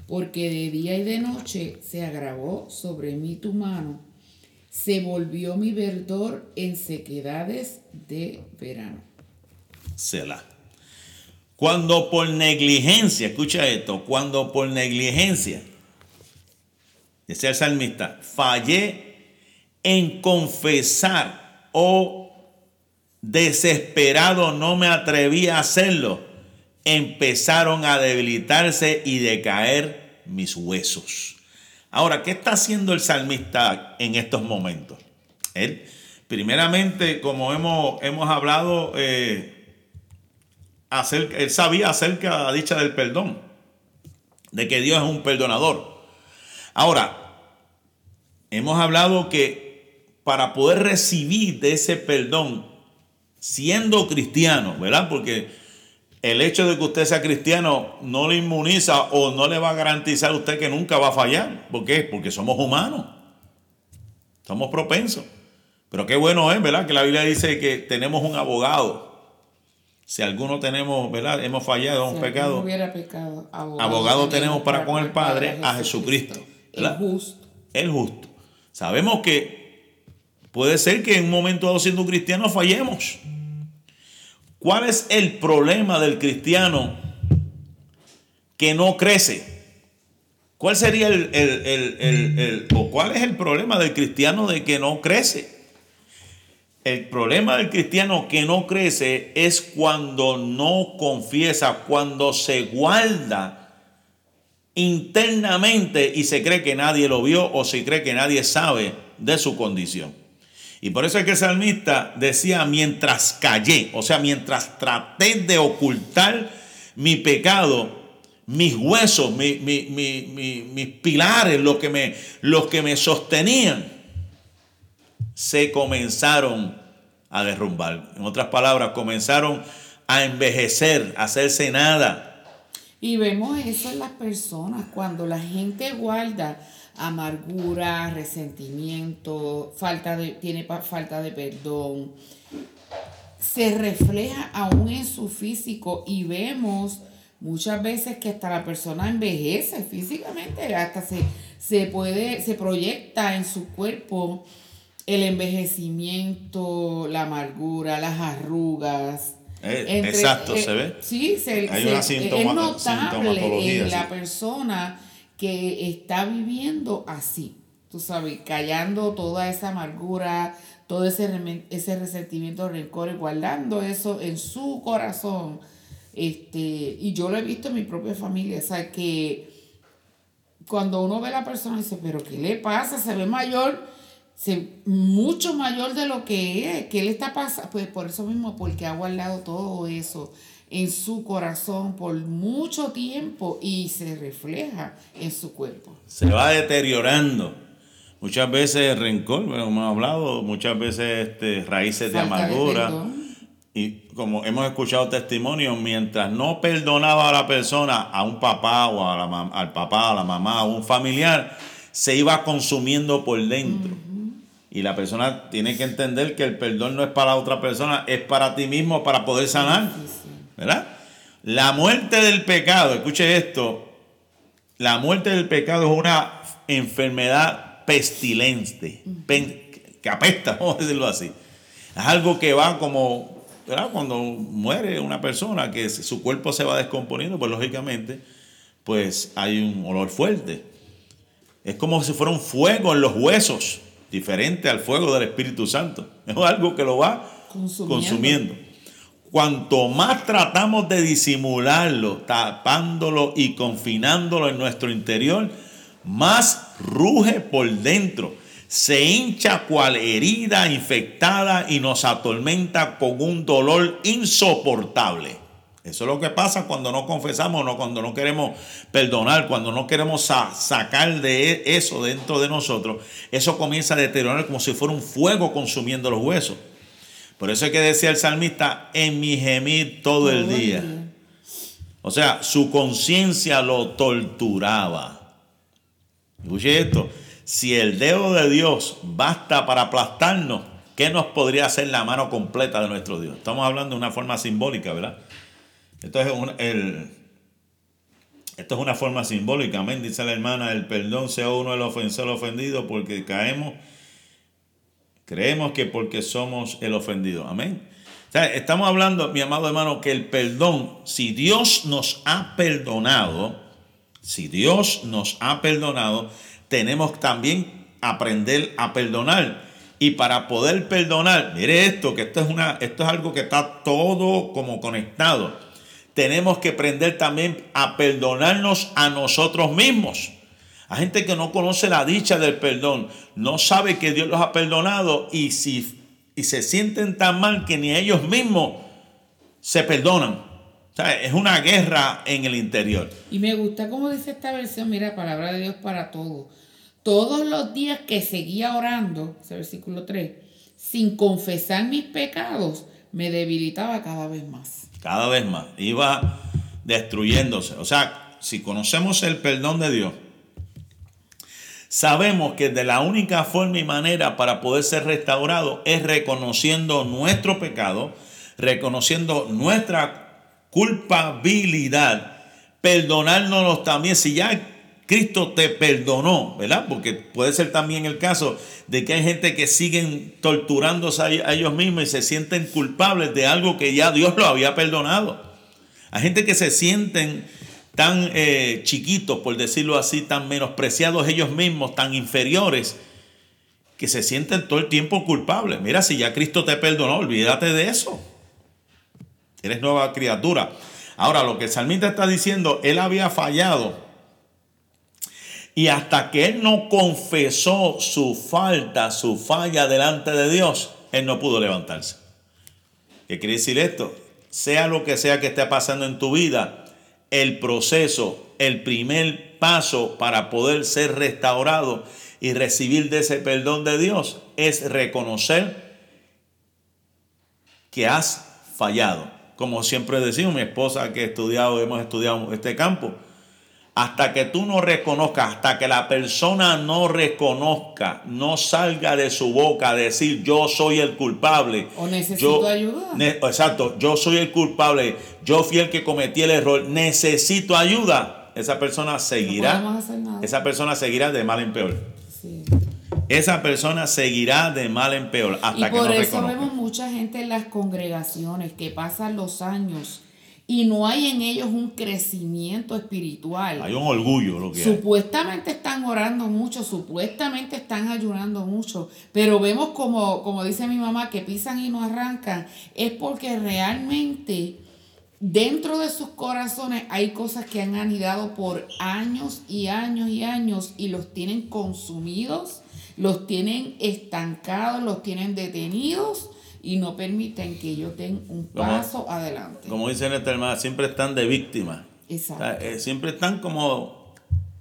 porque de día y de noche se agravó sobre mí tu mano. Se volvió mi verdor en sequedades de verano. Selah. Cuando por negligencia, escucha esto, cuando por negligencia Decía el salmista, fallé en confesar o desesperado no me atreví a hacerlo. Empezaron a debilitarse y decaer mis huesos. Ahora, ¿qué está haciendo el salmista en estos momentos? Él, primeramente, como hemos, hemos hablado, eh, él sabía acerca de la dicha del perdón, de que Dios es un perdonador. Ahora, hemos hablado que para poder recibir de ese perdón, siendo cristiano, ¿verdad? Porque el hecho de que usted sea cristiano no le inmuniza o no le va a garantizar a usted que nunca va a fallar. ¿Por qué? Porque somos humanos. Somos propensos. Pero qué bueno es, ¿verdad? Que la Biblia dice que tenemos un abogado. Si alguno tenemos, ¿verdad? Hemos fallado, hemos pecado. pecado. Abogado, tenemos para con el Padre, a Jesucristo. El justo. El justo. Sabemos que puede ser que en un momento dado siendo cristiano fallemos. ¿Cuál es el problema del cristiano que no crece? ¿Cuál sería el, el, o cuál es el problema del cristiano de que no crece? El problema del cristiano que no crece es cuando no confiesa, cuando se guarda internamente y se cree que nadie lo vio o se cree que nadie sabe de su condición. Y por eso es que el salmista decía, mientras callé, o sea, mientras traté de ocultar mi pecado, mis huesos, mis pilares, los que, me, los que me sostenían, se comenzaron a derrumbar. En otras palabras, comenzaron a envejecer, a hacerse nada. Y vemos eso en las personas, cuando la gente guarda amargura, resentimiento, falta de, tiene falta de perdón, se refleja aún en su físico y vemos muchas veces que hasta la persona envejece físicamente, hasta se, se puede, se proyecta en su cuerpo el envejecimiento, la amargura, las arrugas. Eh, exacto, ¿se ve? Sí, se, Hay una es notable en la persona que está viviendo así, tú sabes, callando toda esa amargura, todo ese, ese resentimiento, rencor, y guardando eso en su corazón. Este, y yo lo he visto en mi propia familia, o sea, que cuando uno ve a la persona y dice, pero ¿qué le pasa? Se ve mayor, se, mucho mayor de lo que es, ¿qué le está pasando? Pues por eso mismo, porque ha guardado todo eso en su corazón por mucho tiempo y se refleja en su cuerpo. Se va deteriorando. Muchas veces rencor, hemos hablado, muchas veces este, raíces de amargura. y como hemos escuchado testimonios, mientras no perdonaba a la persona, a un papá o a la, al papá, a la mamá, a un familiar, se iba consumiendo por dentro. Y la persona tiene que entender que el perdón no es para otra persona, es para ti mismo, para poder sanar. ¿verdad? La muerte del pecado, escuche esto, la muerte del pecado es una enfermedad pestilente, que apesta, vamos a decirlo así. Es algo que va como, ¿verdad? Cuando muere una persona, que su cuerpo se va descomponiendo, pues lógicamente, pues hay un olor fuerte. Es como si fuera un fuego en los huesos, diferente al fuego del Espíritu Santo. Es algo que lo va consumiendo. Cuanto más tratamos de disimularlo, tapándolo y confinándolo en nuestro interior, más ruge por dentro. Se hincha cual herida infectada y nos atormenta con un dolor insoportable. Eso es lo que pasa cuando no confesamos, no, cuando no queremos perdonar, cuando no queremos sacar de eso dentro de nosotros. Eso comienza a deteriorar como si fuera un fuego consumiendo los huesos. Por eso es que decía el salmista, en mi gemir todo el día. O sea, su conciencia lo torturaba. Escuche esto, si el dedo de Dios basta para aplastarnos, ¿qué nos podría hacer la mano completa de nuestro Dios? Estamos hablando de una forma simbólica, ¿verdad? Esto es, el, esto es una forma simbólica, amén, dice la hermana, el perdón sea uno el ofensor ofendido porque caemos Creemos que porque somos el ofendido. Amén. estamos hablando, mi amado hermano, que el perdón, si Dios nos ha perdonado, si Dios nos ha perdonado, tenemos también aprender a perdonar. Y para poder perdonar, mire esto, que esto es, una, esto es algo que está todo como conectado. Tenemos que aprender también a perdonarnos a nosotros mismos. Hay gente que no conoce la dicha del perdón, no sabe que Dios los ha perdonado y, si, y se sienten tan mal que ni ellos mismos se perdonan. es una guerra en el interior. Y me gusta como dice esta versión, mira, palabra de Dios para todos. Todos los días que seguía orando, ese versículo 3, sin confesar mis pecados, me debilitaba cada vez más. Cada vez más, iba destruyéndose. O sea, si conocemos el perdón de Dios, Sabemos que de la única forma y manera para poder ser restaurado es reconociendo nuestro pecado, reconociendo nuestra culpabilidad, perdonándonos también. Si ya Cristo te perdonó, ¿verdad? Porque puede ser también el caso de que hay gente que siguen torturándose a ellos mismos y se sienten culpables de algo que ya Dios lo había perdonado. Hay gente que se sienten tan eh, chiquitos, por decirlo así, tan menospreciados ellos mismos, tan inferiores, que se sienten todo el tiempo culpables. Mira, si ya Cristo te perdonó, olvídate de eso. Eres nueva criatura. Ahora, lo que el salmista está diciendo, él había fallado. Y hasta que él no confesó su falta, su falla delante de Dios, él no pudo levantarse. ¿Qué quiere decir esto? Sea lo que sea que esté pasando en tu vida, el proceso, el primer paso para poder ser restaurado y recibir de ese perdón de Dios es reconocer que has fallado. Como siempre decimos, mi esposa que he estudiado, hemos estudiado este campo, hasta que tú no reconozcas, hasta que la persona no reconozca, no salga de su boca a decir yo soy el culpable. O necesito ayuda. exacto, yo soy el culpable, yo fui el que cometí el error, necesito ayuda. Esa persona seguirá. esa persona seguirá de mal en peor. Esa persona seguirá de mal en peor hasta y que por eso vemos mucha gente en las congregaciones que pasan los años y no hay en ellos un crecimiento espiritual. Hay un orgullo lo que Supuestamente están orando mucho, supuestamente están ayunando mucho, pero vemos como, como dice mi mamá, que pisan y no arrancan, es porque realmente dentro de sus corazones hay cosas que han anidado por años y años y años y los tienen consumidos, los tienen estancados, los tienen detenidos y no permiten que ellos den un paso adelante. Como dice esta hermana, siempre están de víctima. Exacto. Eh, siempre están como,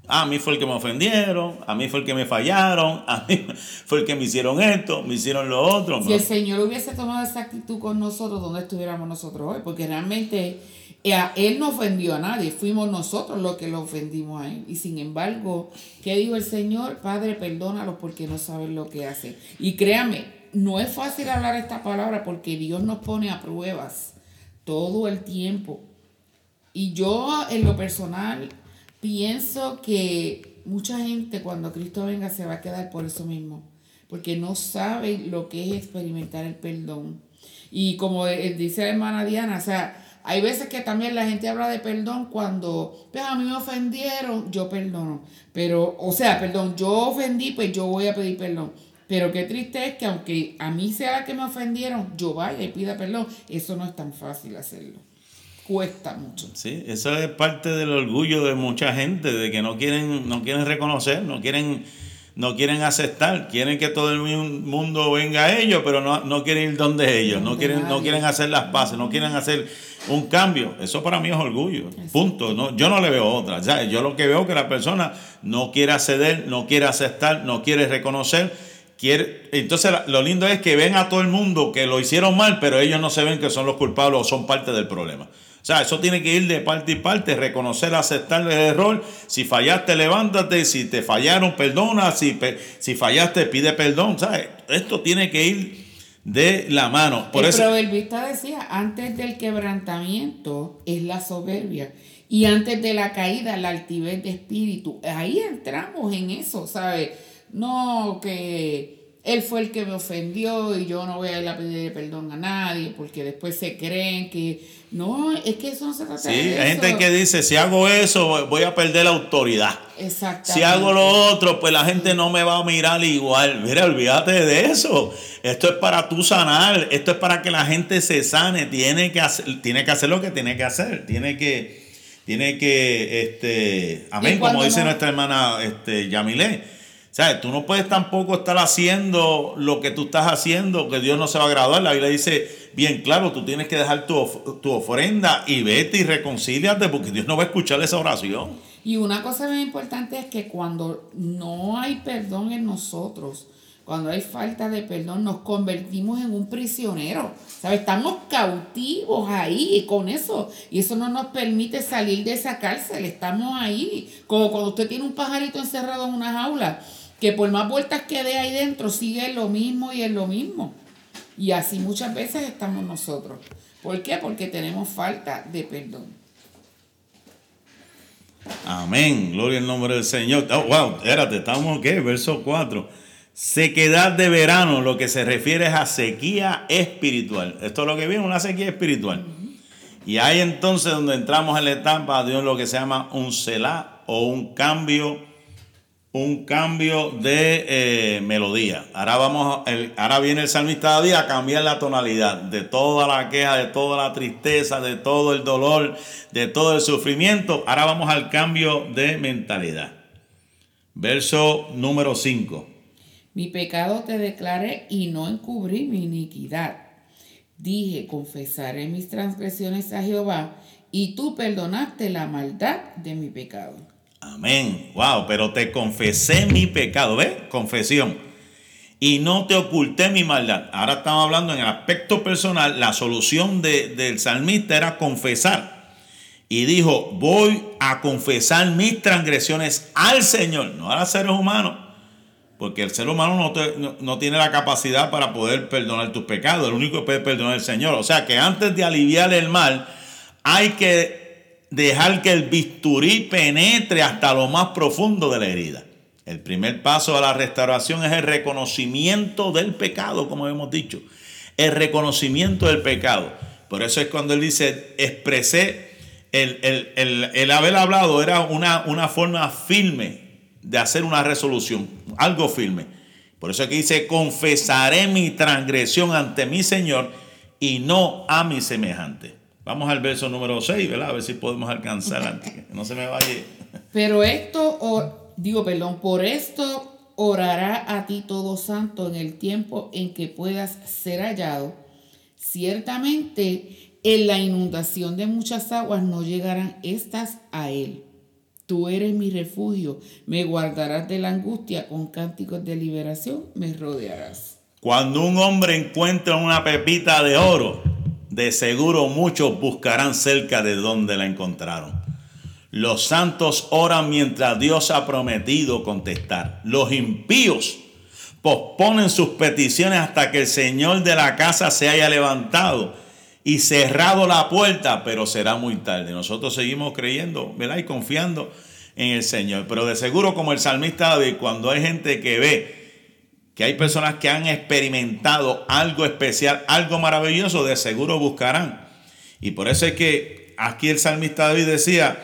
ah, a mí fue el que me ofendieron, a mí fue el que me fallaron, a mí fue el que me hicieron esto, me hicieron lo otro. Si el Señor hubiese tomado esa actitud con nosotros, ¿dónde estuviéramos nosotros hoy? Porque realmente eh, Él no ofendió a nadie, fuimos nosotros los que lo ofendimos a Él. Y sin embargo, ¿qué dijo el Señor? Padre, perdónalos porque no saben lo que hacen. Y créame, no es fácil hablar esta palabra porque Dios nos pone a pruebas todo el tiempo. Y yo en lo personal pienso que mucha gente cuando Cristo venga se va a quedar por eso mismo, porque no sabe lo que es experimentar el perdón. Y como dice la hermana Diana, o sea, hay veces que también la gente habla de perdón cuando, pues a mí me ofendieron, yo perdono. Pero, o sea, perdón, yo ofendí, pues yo voy a pedir perdón. Pero qué triste es que aunque a mí sea la que me ofendieron, yo vaya y pida perdón. Eso no es tan fácil hacerlo. Cuesta mucho. Sí, eso es parte del orgullo de mucha gente, de que no quieren, no quieren reconocer, no quieren, no quieren aceptar, quieren que todo el mundo venga a ellos, pero no, no quieren ir donde ellos, no quieren, no quieren hacer las paces, no quieren hacer un cambio. Eso para mí es orgullo. Punto. No, yo no le veo otra. Yo lo que veo es que la persona no quiere ceder, no quiere aceptar, no quiere reconocer entonces lo lindo es que ven a todo el mundo que lo hicieron mal, pero ellos no se ven que son los culpables o son parte del problema. O sea, eso tiene que ir de parte y parte, reconocer, aceptar el error. Si fallaste, levántate. Si te fallaron, perdona. Si, si fallaste, pide perdón. ¿Sabes? Esto tiene que ir de la mano. Por el eso... proverbista decía, antes del quebrantamiento es la soberbia. Y antes de la caída, la altivez de espíritu. Ahí entramos en eso, ¿sabes? No, que él fue el que me ofendió y yo no voy a ir a pedir perdón a nadie porque después se creen que no, es que eso no se trata sí, hay gente que dice, si hago eso voy a perder la autoridad. Exactamente. Si hago lo otro, pues la gente no me va a mirar igual. Mira, olvídate de eso. Esto es para tú sanar, esto es para que la gente se sane, tiene que hacer, tiene que hacer lo que tiene que hacer, tiene que tiene que este, amén, como dice nuestra hermana este Yamilé sea, Tú no puedes tampoco estar haciendo lo que tú estás haciendo, que Dios no se va a agradar. La Biblia dice bien claro, tú tienes que dejar tu, tu ofrenda y vete y reconcíliate porque Dios no va a escuchar esa oración. Y una cosa muy importante es que cuando no hay perdón en nosotros, cuando hay falta de perdón, nos convertimos en un prisionero. ¿Sabes? Estamos cautivos ahí con eso. Y eso no nos permite salir de esa cárcel. Estamos ahí. Como cuando usted tiene un pajarito encerrado en una jaula que por más vueltas que dé ahí dentro, sigue lo mismo y es lo mismo. Y así muchas veces estamos nosotros. ¿Por qué? Porque tenemos falta de perdón. Amén. Gloria al nombre del Señor. Oh, wow, espérate, estamos, ¿qué? Verso 4. Sequedad de verano, lo que se refiere es a sequía espiritual. Esto es lo que viene, una sequía espiritual. Y ahí entonces donde entramos en la etapa de lo que se llama un celá o un cambio un cambio de eh, melodía. Ahora, vamos, ahora viene el salmista David a cambiar la tonalidad de toda la queja, de toda la tristeza, de todo el dolor, de todo el sufrimiento. Ahora vamos al cambio de mentalidad. Verso número 5. Mi pecado te declaré y no encubrí mi iniquidad. Dije, confesaré mis transgresiones a Jehová y tú perdonaste la maldad de mi pecado. Amén. Wow, pero te confesé mi pecado, ¿ves? Confesión. Y no te oculté mi maldad. Ahora estamos hablando en el aspecto personal. La solución del salmista era confesar. Y dijo, voy a confesar mis transgresiones al Señor, no a los seres humanos. Porque el ser humano no, no, tiene la capacidad para poder perdonar tus pecados. El único que puede perdonar es el Señor. O sea que antes de aliviar el mal, hay que dejar que el bisturí penetre hasta lo más profundo de la herida. El primer paso a la restauración es el reconocimiento del pecado, como hemos dicho. El reconocimiento del pecado. Por eso es cuando él dice, expresé, el, el, haber hablado era una, una forma firme de hacer una resolución, algo firme. Por eso es que dice, confesaré mi transgresión ante mi Señor y no a mi semejante. Vamos al verso número 6, ¿verdad? A ver si podemos alcanzar antes no se me vaya. Pero esto, digo, perdón, por esto orará a ti todo santo en el tiempo en que puedas ser hallado. Ciertamente en la inundación de muchas aguas no llegarán estas a él. Tú eres mi refugio, me guardarás de la angustia, con cánticos de liberación me rodearás. Cuando un hombre encuentra una pepita de oro, de seguro muchos buscarán cerca de donde la encontraron. Los santos oran mientras Dios ha prometido contestar. Los impíos posponen sus peticiones hasta que el Señor de la casa se haya levantado y cerrado la puerta, pero será muy tarde. Nosotros seguimos creyendo, ¿verdad? Y confiando en el Señor. Pero de seguro, como el salmista David, cuando hay gente que ve que hay personas que han experimentado algo especial, algo maravilloso, de seguro buscarán. Y por eso es que aquí el salmista David decía,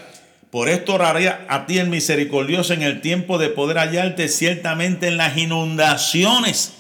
por esto oraría a ti el misericordioso en el tiempo de poder hallarte ciertamente en las inundaciones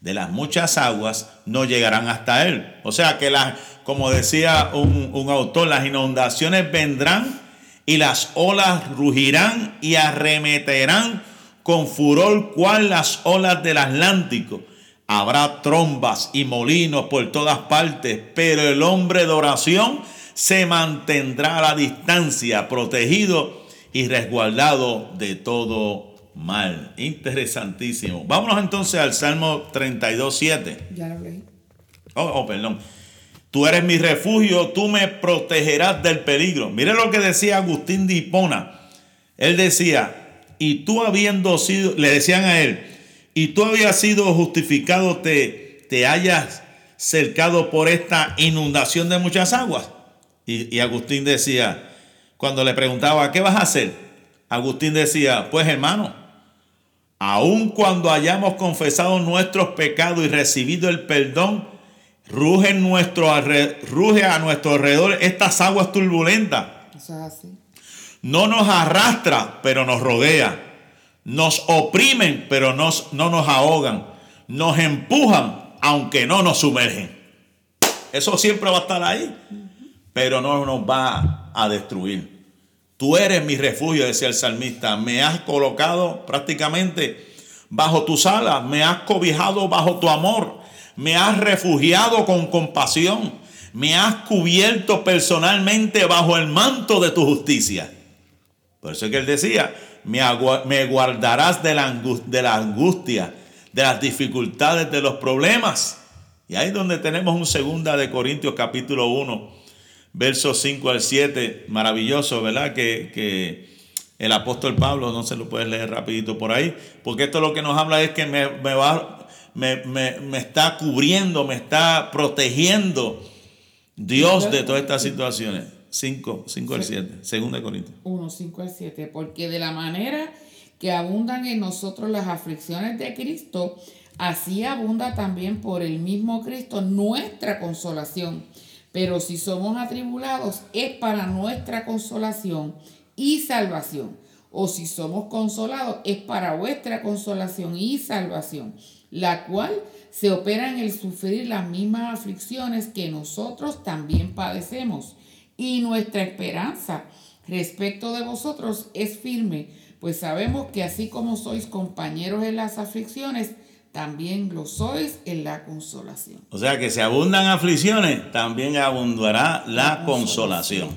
de las muchas aguas no llegarán hasta él. O sea que las, como decía un, un autor, las inundaciones vendrán y las olas rugirán y arremeterán con furor cual las olas del Atlántico. Habrá trombas y molinos por todas partes, pero el hombre de oración se mantendrá a la distancia, protegido y resguardado de todo mal. Interesantísimo. Vámonos entonces al Salmo 32, 7. Ya lo leí. Oh, oh, perdón. Tú eres mi refugio, tú me protegerás del peligro. Mire lo que decía Agustín de Hipona. Él decía, y tú habiendo sido, le decían a él, y tú habías sido justificado, te, te hayas cercado por esta inundación de muchas aguas. Y, y Agustín decía, cuando le preguntaba, ¿qué vas a hacer? Agustín decía, pues hermano, aun cuando hayamos confesado nuestros pecados y recibido el perdón, ruge, nuestro, ruge a nuestro alrededor estas aguas turbulentas. Eso es así. No nos arrastra, pero nos rodea. Nos oprimen, pero nos, no nos ahogan. Nos empujan, aunque no nos sumergen. Eso siempre va a estar ahí, pero no nos va a destruir. Tú eres mi refugio, decía el salmista. Me has colocado prácticamente bajo tus alas, me has cobijado bajo tu amor, me has refugiado con compasión, me has cubierto personalmente bajo el manto de tu justicia. Por eso es que él decía, me, guardarás de la, angustia, de las dificultades, de los problemas. Y ahí es donde tenemos un segunda de Corintios capítulo 1, versos 5 al 7, maravilloso, ¿verdad? Que, el apóstol Pablo, no se lo puedes leer rapidito por ahí, porque esto lo que nos habla es que me, me está cubriendo, me está protegiendo Dios de todas estas situaciones. 5, 5 al 7, segunda Corintios. 1, 5 al 7, porque de la manera que abundan en nosotros las aflicciones de Cristo, así abunda también por el mismo Cristo nuestra consolación. Pero si somos atribulados es para nuestra consolación y salvación. O si somos consolados es para vuestra consolación y salvación, la cual se opera en el sufrir las mismas aflicciones que nosotros también padecemos y nuestra esperanza respecto de vosotros es firme, pues sabemos que así como sois compañeros en las aflicciones, también lo sois en la consolación. O sea que si abundan aflicciones, también abundará la, consolación.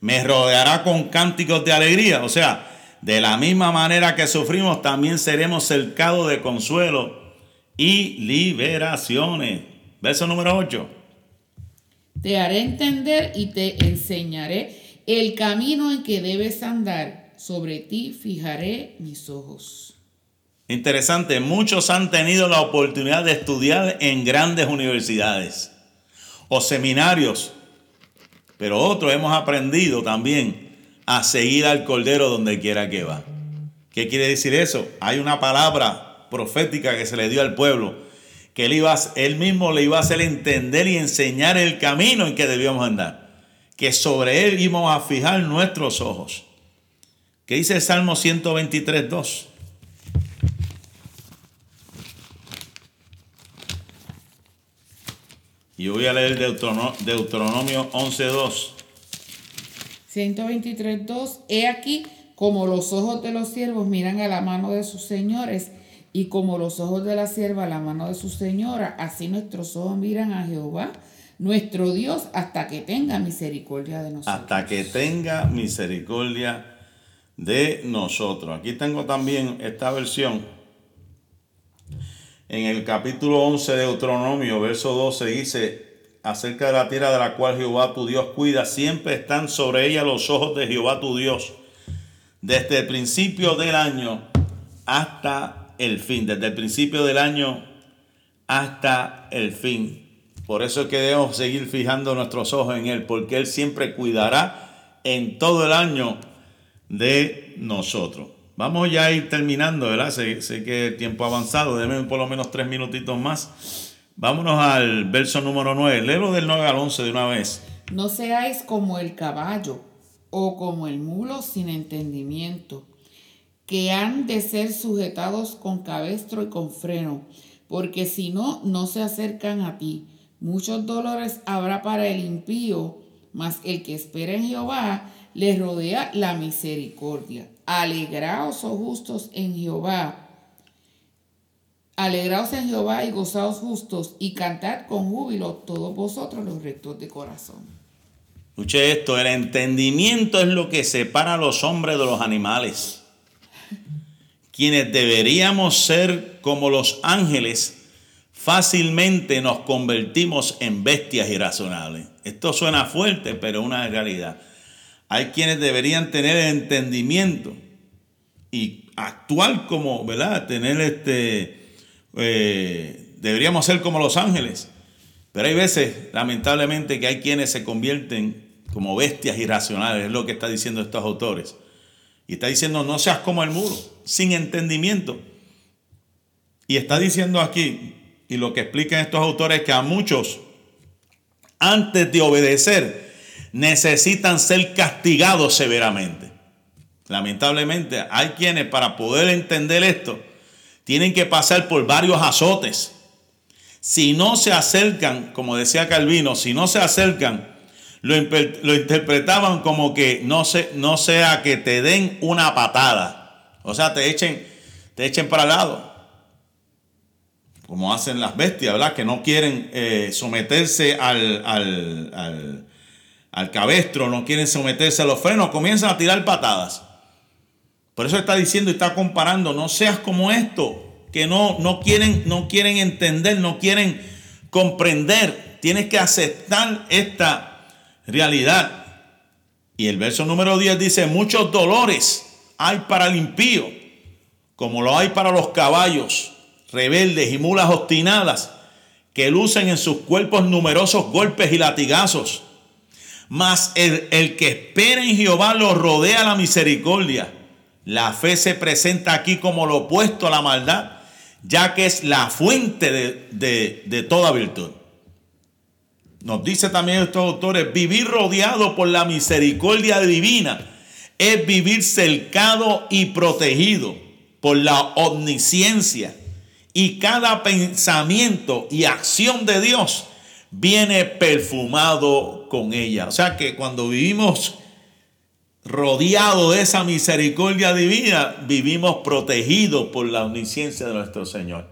Me rodeará con cánticos de alegría. O sea, de la misma manera que sufrimos, también seremos cercados de consuelo y liberaciones. Verso número 8. Te haré entender y te enseñaré el camino en que debes andar. Sobre ti fijaré mis ojos. Interesante, muchos han tenido la oportunidad de estudiar en grandes universidades o seminarios, pero otros hemos aprendido también a seguir al Cordero donde quiera que va. ¿Qué quiere decir eso? Hay una palabra profética que se le dio al pueblo, que él, iba, él mismo le iba a hacer entender y enseñar el camino en que debíamos andar, que sobre él íbamos a fijar nuestros ojos. ¿Qué dice el Salmo 123, 2? Y voy a leer Deuteronomio 11.2. 123.2. He aquí como los ojos de los siervos miran a la mano de sus señores y como los ojos de la sierva la mano de su señora, así nuestros ojos miran a Jehová, nuestro Dios, hasta que tenga misericordia de nosotros. Hasta que tenga misericordia de nosotros. Aquí tengo también esta versión en el capítulo 11 de Deuteronomio, verso 12, dice, acerca de la tierra de la cual Jehová tu Dios cuida, siempre están sobre ella los ojos de Jehová tu Dios, desde el principio del año hasta el fin, desde el principio del año hasta el fin. Por eso es que debemos seguir fijando nuestros ojos en Él, porque Él siempre cuidará en todo el año de nosotros. Vamos ya a ir terminando, ¿verdad? Sé, que el tiempo ha avanzado, denme por lo menos tres minutitos más. Vámonos al verso número 9. Léelo del 9 al 11 de una vez. No seáis como el caballo o como el mulo sin entendimiento, que han de ser sujetados con cabestro y con freno, porque si no, no se acercan a ti. Muchos dolores habrá para el impío, mas el que espera en Jehová le rodea la misericordia. Alegraos, oh justos, en Jehová. Alegraos en Jehová y gozaos justos y cantad con júbilo todos vosotros los rectos de corazón. Escuche esto, el entendimiento es lo que separa a los hombres de los animales. Quienes deberíamos ser como los ángeles, fácilmente nos convertimos en bestias irracionales. Esto suena fuerte, pero es una realidad. Hay quienes deberían tener entendimiento y actuar como, ¿verdad? Tener este, eh, deberíamos ser como los ángeles. Pero hay veces, lamentablemente, que hay quienes se convierten como bestias irracionales, es lo que está diciendo estos autores. Y está diciendo, no seas como el muro, sin entendimiento. Y está diciendo aquí, y lo que explican estos autores, es que a muchos, antes de obedecer, necesitan ser castigados severamente. Lamentablemente, hay quienes para poder entender esto tienen que pasar por varios azotes. Si no se acercan, como decía Calvino, si no se acercan, lo, interpretaban como que no, se, no sea que te den una patada. O sea, te echen, te echen para el lado. Como hacen las bestias, ¿verdad? Que no quieren eh, someterse al, al al cabestro, no quieren someterse a los frenos, comienzan a tirar patadas. Por eso está diciendo y está comparando, no seas como esto, que no, no, quieren, no quieren entender, no quieren comprender. Tienes que aceptar esta realidad. Y el verso número 10 dice, muchos dolores hay para el impío, como lo hay para los caballos rebeldes y mulas obstinadas, que lucen en sus cuerpos numerosos golpes y latigazos mas el, que espera en Jehová lo rodea la misericordia. La fe se presenta aquí como lo opuesto a la maldad, ya que es la fuente de, de toda virtud. Nos dice también estos autores, vivir rodeado por la misericordia divina es vivir cercado y protegido por la omnisciencia. Y cada pensamiento y acción de Dios viene perfumado con ella. O sea que cuando vivimos rodeados de esa misericordia divina, vivimos protegidos por la omnisciencia de nuestro Señor.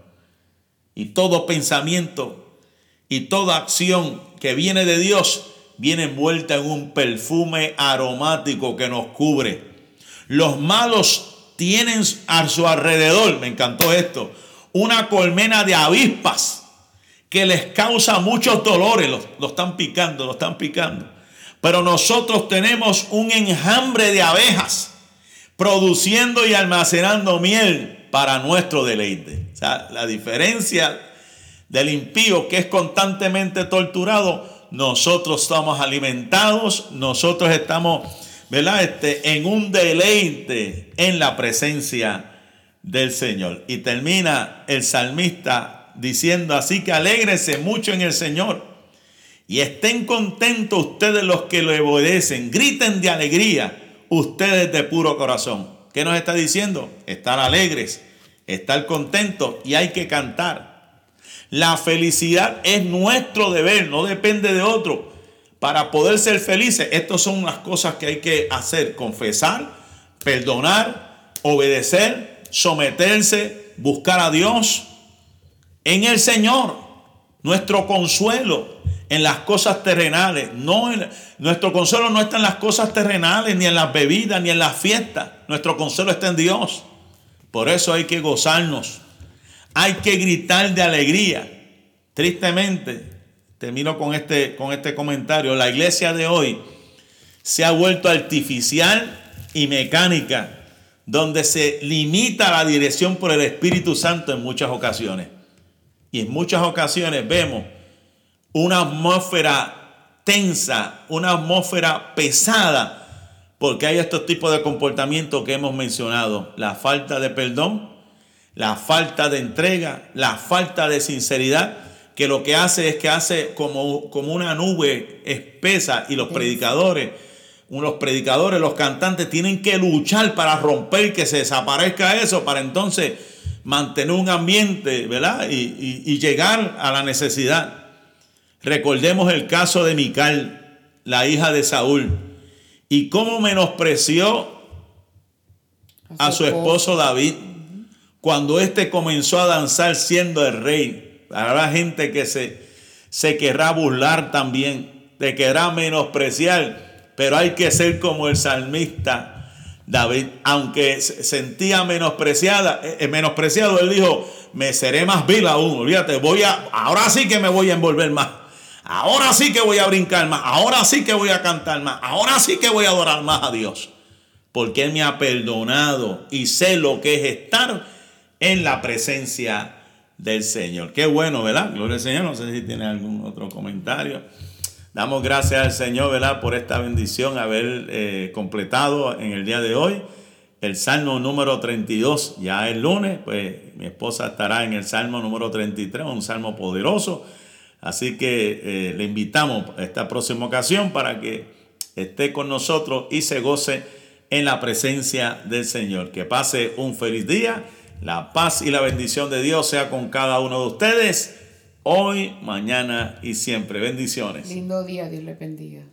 Y todo pensamiento y toda acción que viene de Dios viene envuelta en un perfume aromático que nos cubre. Los malos tienen a su alrededor, me encantó esto, una colmena de avispas que les causa muchos dolores, lo, están picando, lo están picando. Pero nosotros tenemos un enjambre de abejas produciendo y almacenando miel para nuestro deleite. O sea, la diferencia del impío que es constantemente torturado, nosotros estamos alimentados, nosotros estamos, ¿verdad? Este, en un deleite en la presencia del Señor. Y termina el salmista diciendo, así que alégrese mucho en el Señor y estén contentos ustedes los que lo obedecen, griten de alegría ustedes de puro corazón. ¿Qué nos está diciendo? Estar alegres, estar contentos y hay que cantar. La felicidad es nuestro deber, no depende de otro. Para poder ser felices, estas son las cosas que hay que hacer. Confesar, perdonar, obedecer, someterse, buscar a Dios en el Señor, nuestro consuelo en las cosas terrenales. No nuestro consuelo no está en las cosas terrenales, ni en las bebidas, ni en las fiestas. Nuestro consuelo está en Dios. Por eso hay que gozarnos. Hay que gritar de alegría. Tristemente, termino con este, con este comentario. La iglesia de hoy se ha vuelto artificial y mecánica, donde se limita la dirección por el Espíritu Santo en muchas ocasiones. Y en muchas ocasiones vemos una atmósfera tensa, una atmósfera pesada, porque hay estos tipos de comportamientos que hemos mencionado. La falta de perdón, la falta de entrega, la falta de sinceridad, que lo que hace es que hace como, como una nube espesa y los predicadores, los predicadores, los cantantes tienen que luchar para romper que se desaparezca eso, para entonces mantener un ambiente, ¿verdad? Y, y llegar a la necesidad. Recordemos el caso de Mical, la hija de Saúl, y cómo menospreció a su esposo David cuando éste comenzó a danzar siendo el rey. Habrá gente que se, se querrá burlar también, te querrá menospreciar, pero hay que ser como el salmista David, aunque sentía menospreciada, eh, eh, menospreciado, él dijo, me seré más vil aún, olvídate, voy a, ahora sí que me voy a envolver más. Ahora sí que voy a brincar más. Ahora sí que voy a cantar más. Ahora sí que voy a adorar más a Dios. Porque Él me ha perdonado y sé lo que es estar en la presencia del Señor. Qué bueno, ¿verdad? Gloria al Señor. No sé si tiene algún otro comentario. Damos gracias al Señor, ¿verdad? Por esta bendición, haber eh, completado en el día de hoy el Salmo número 32. Ya el lunes, pues mi esposa estará en el Salmo número 33, un salmo poderoso Así que eh, le invitamos a esta próxima ocasión para que esté con nosotros y se goce en la presencia del Señor. Que pase un feliz día. La paz y la bendición de Dios sea con cada uno de ustedes hoy, mañana y siempre. Bendiciones. Lindo día, Dios le bendiga.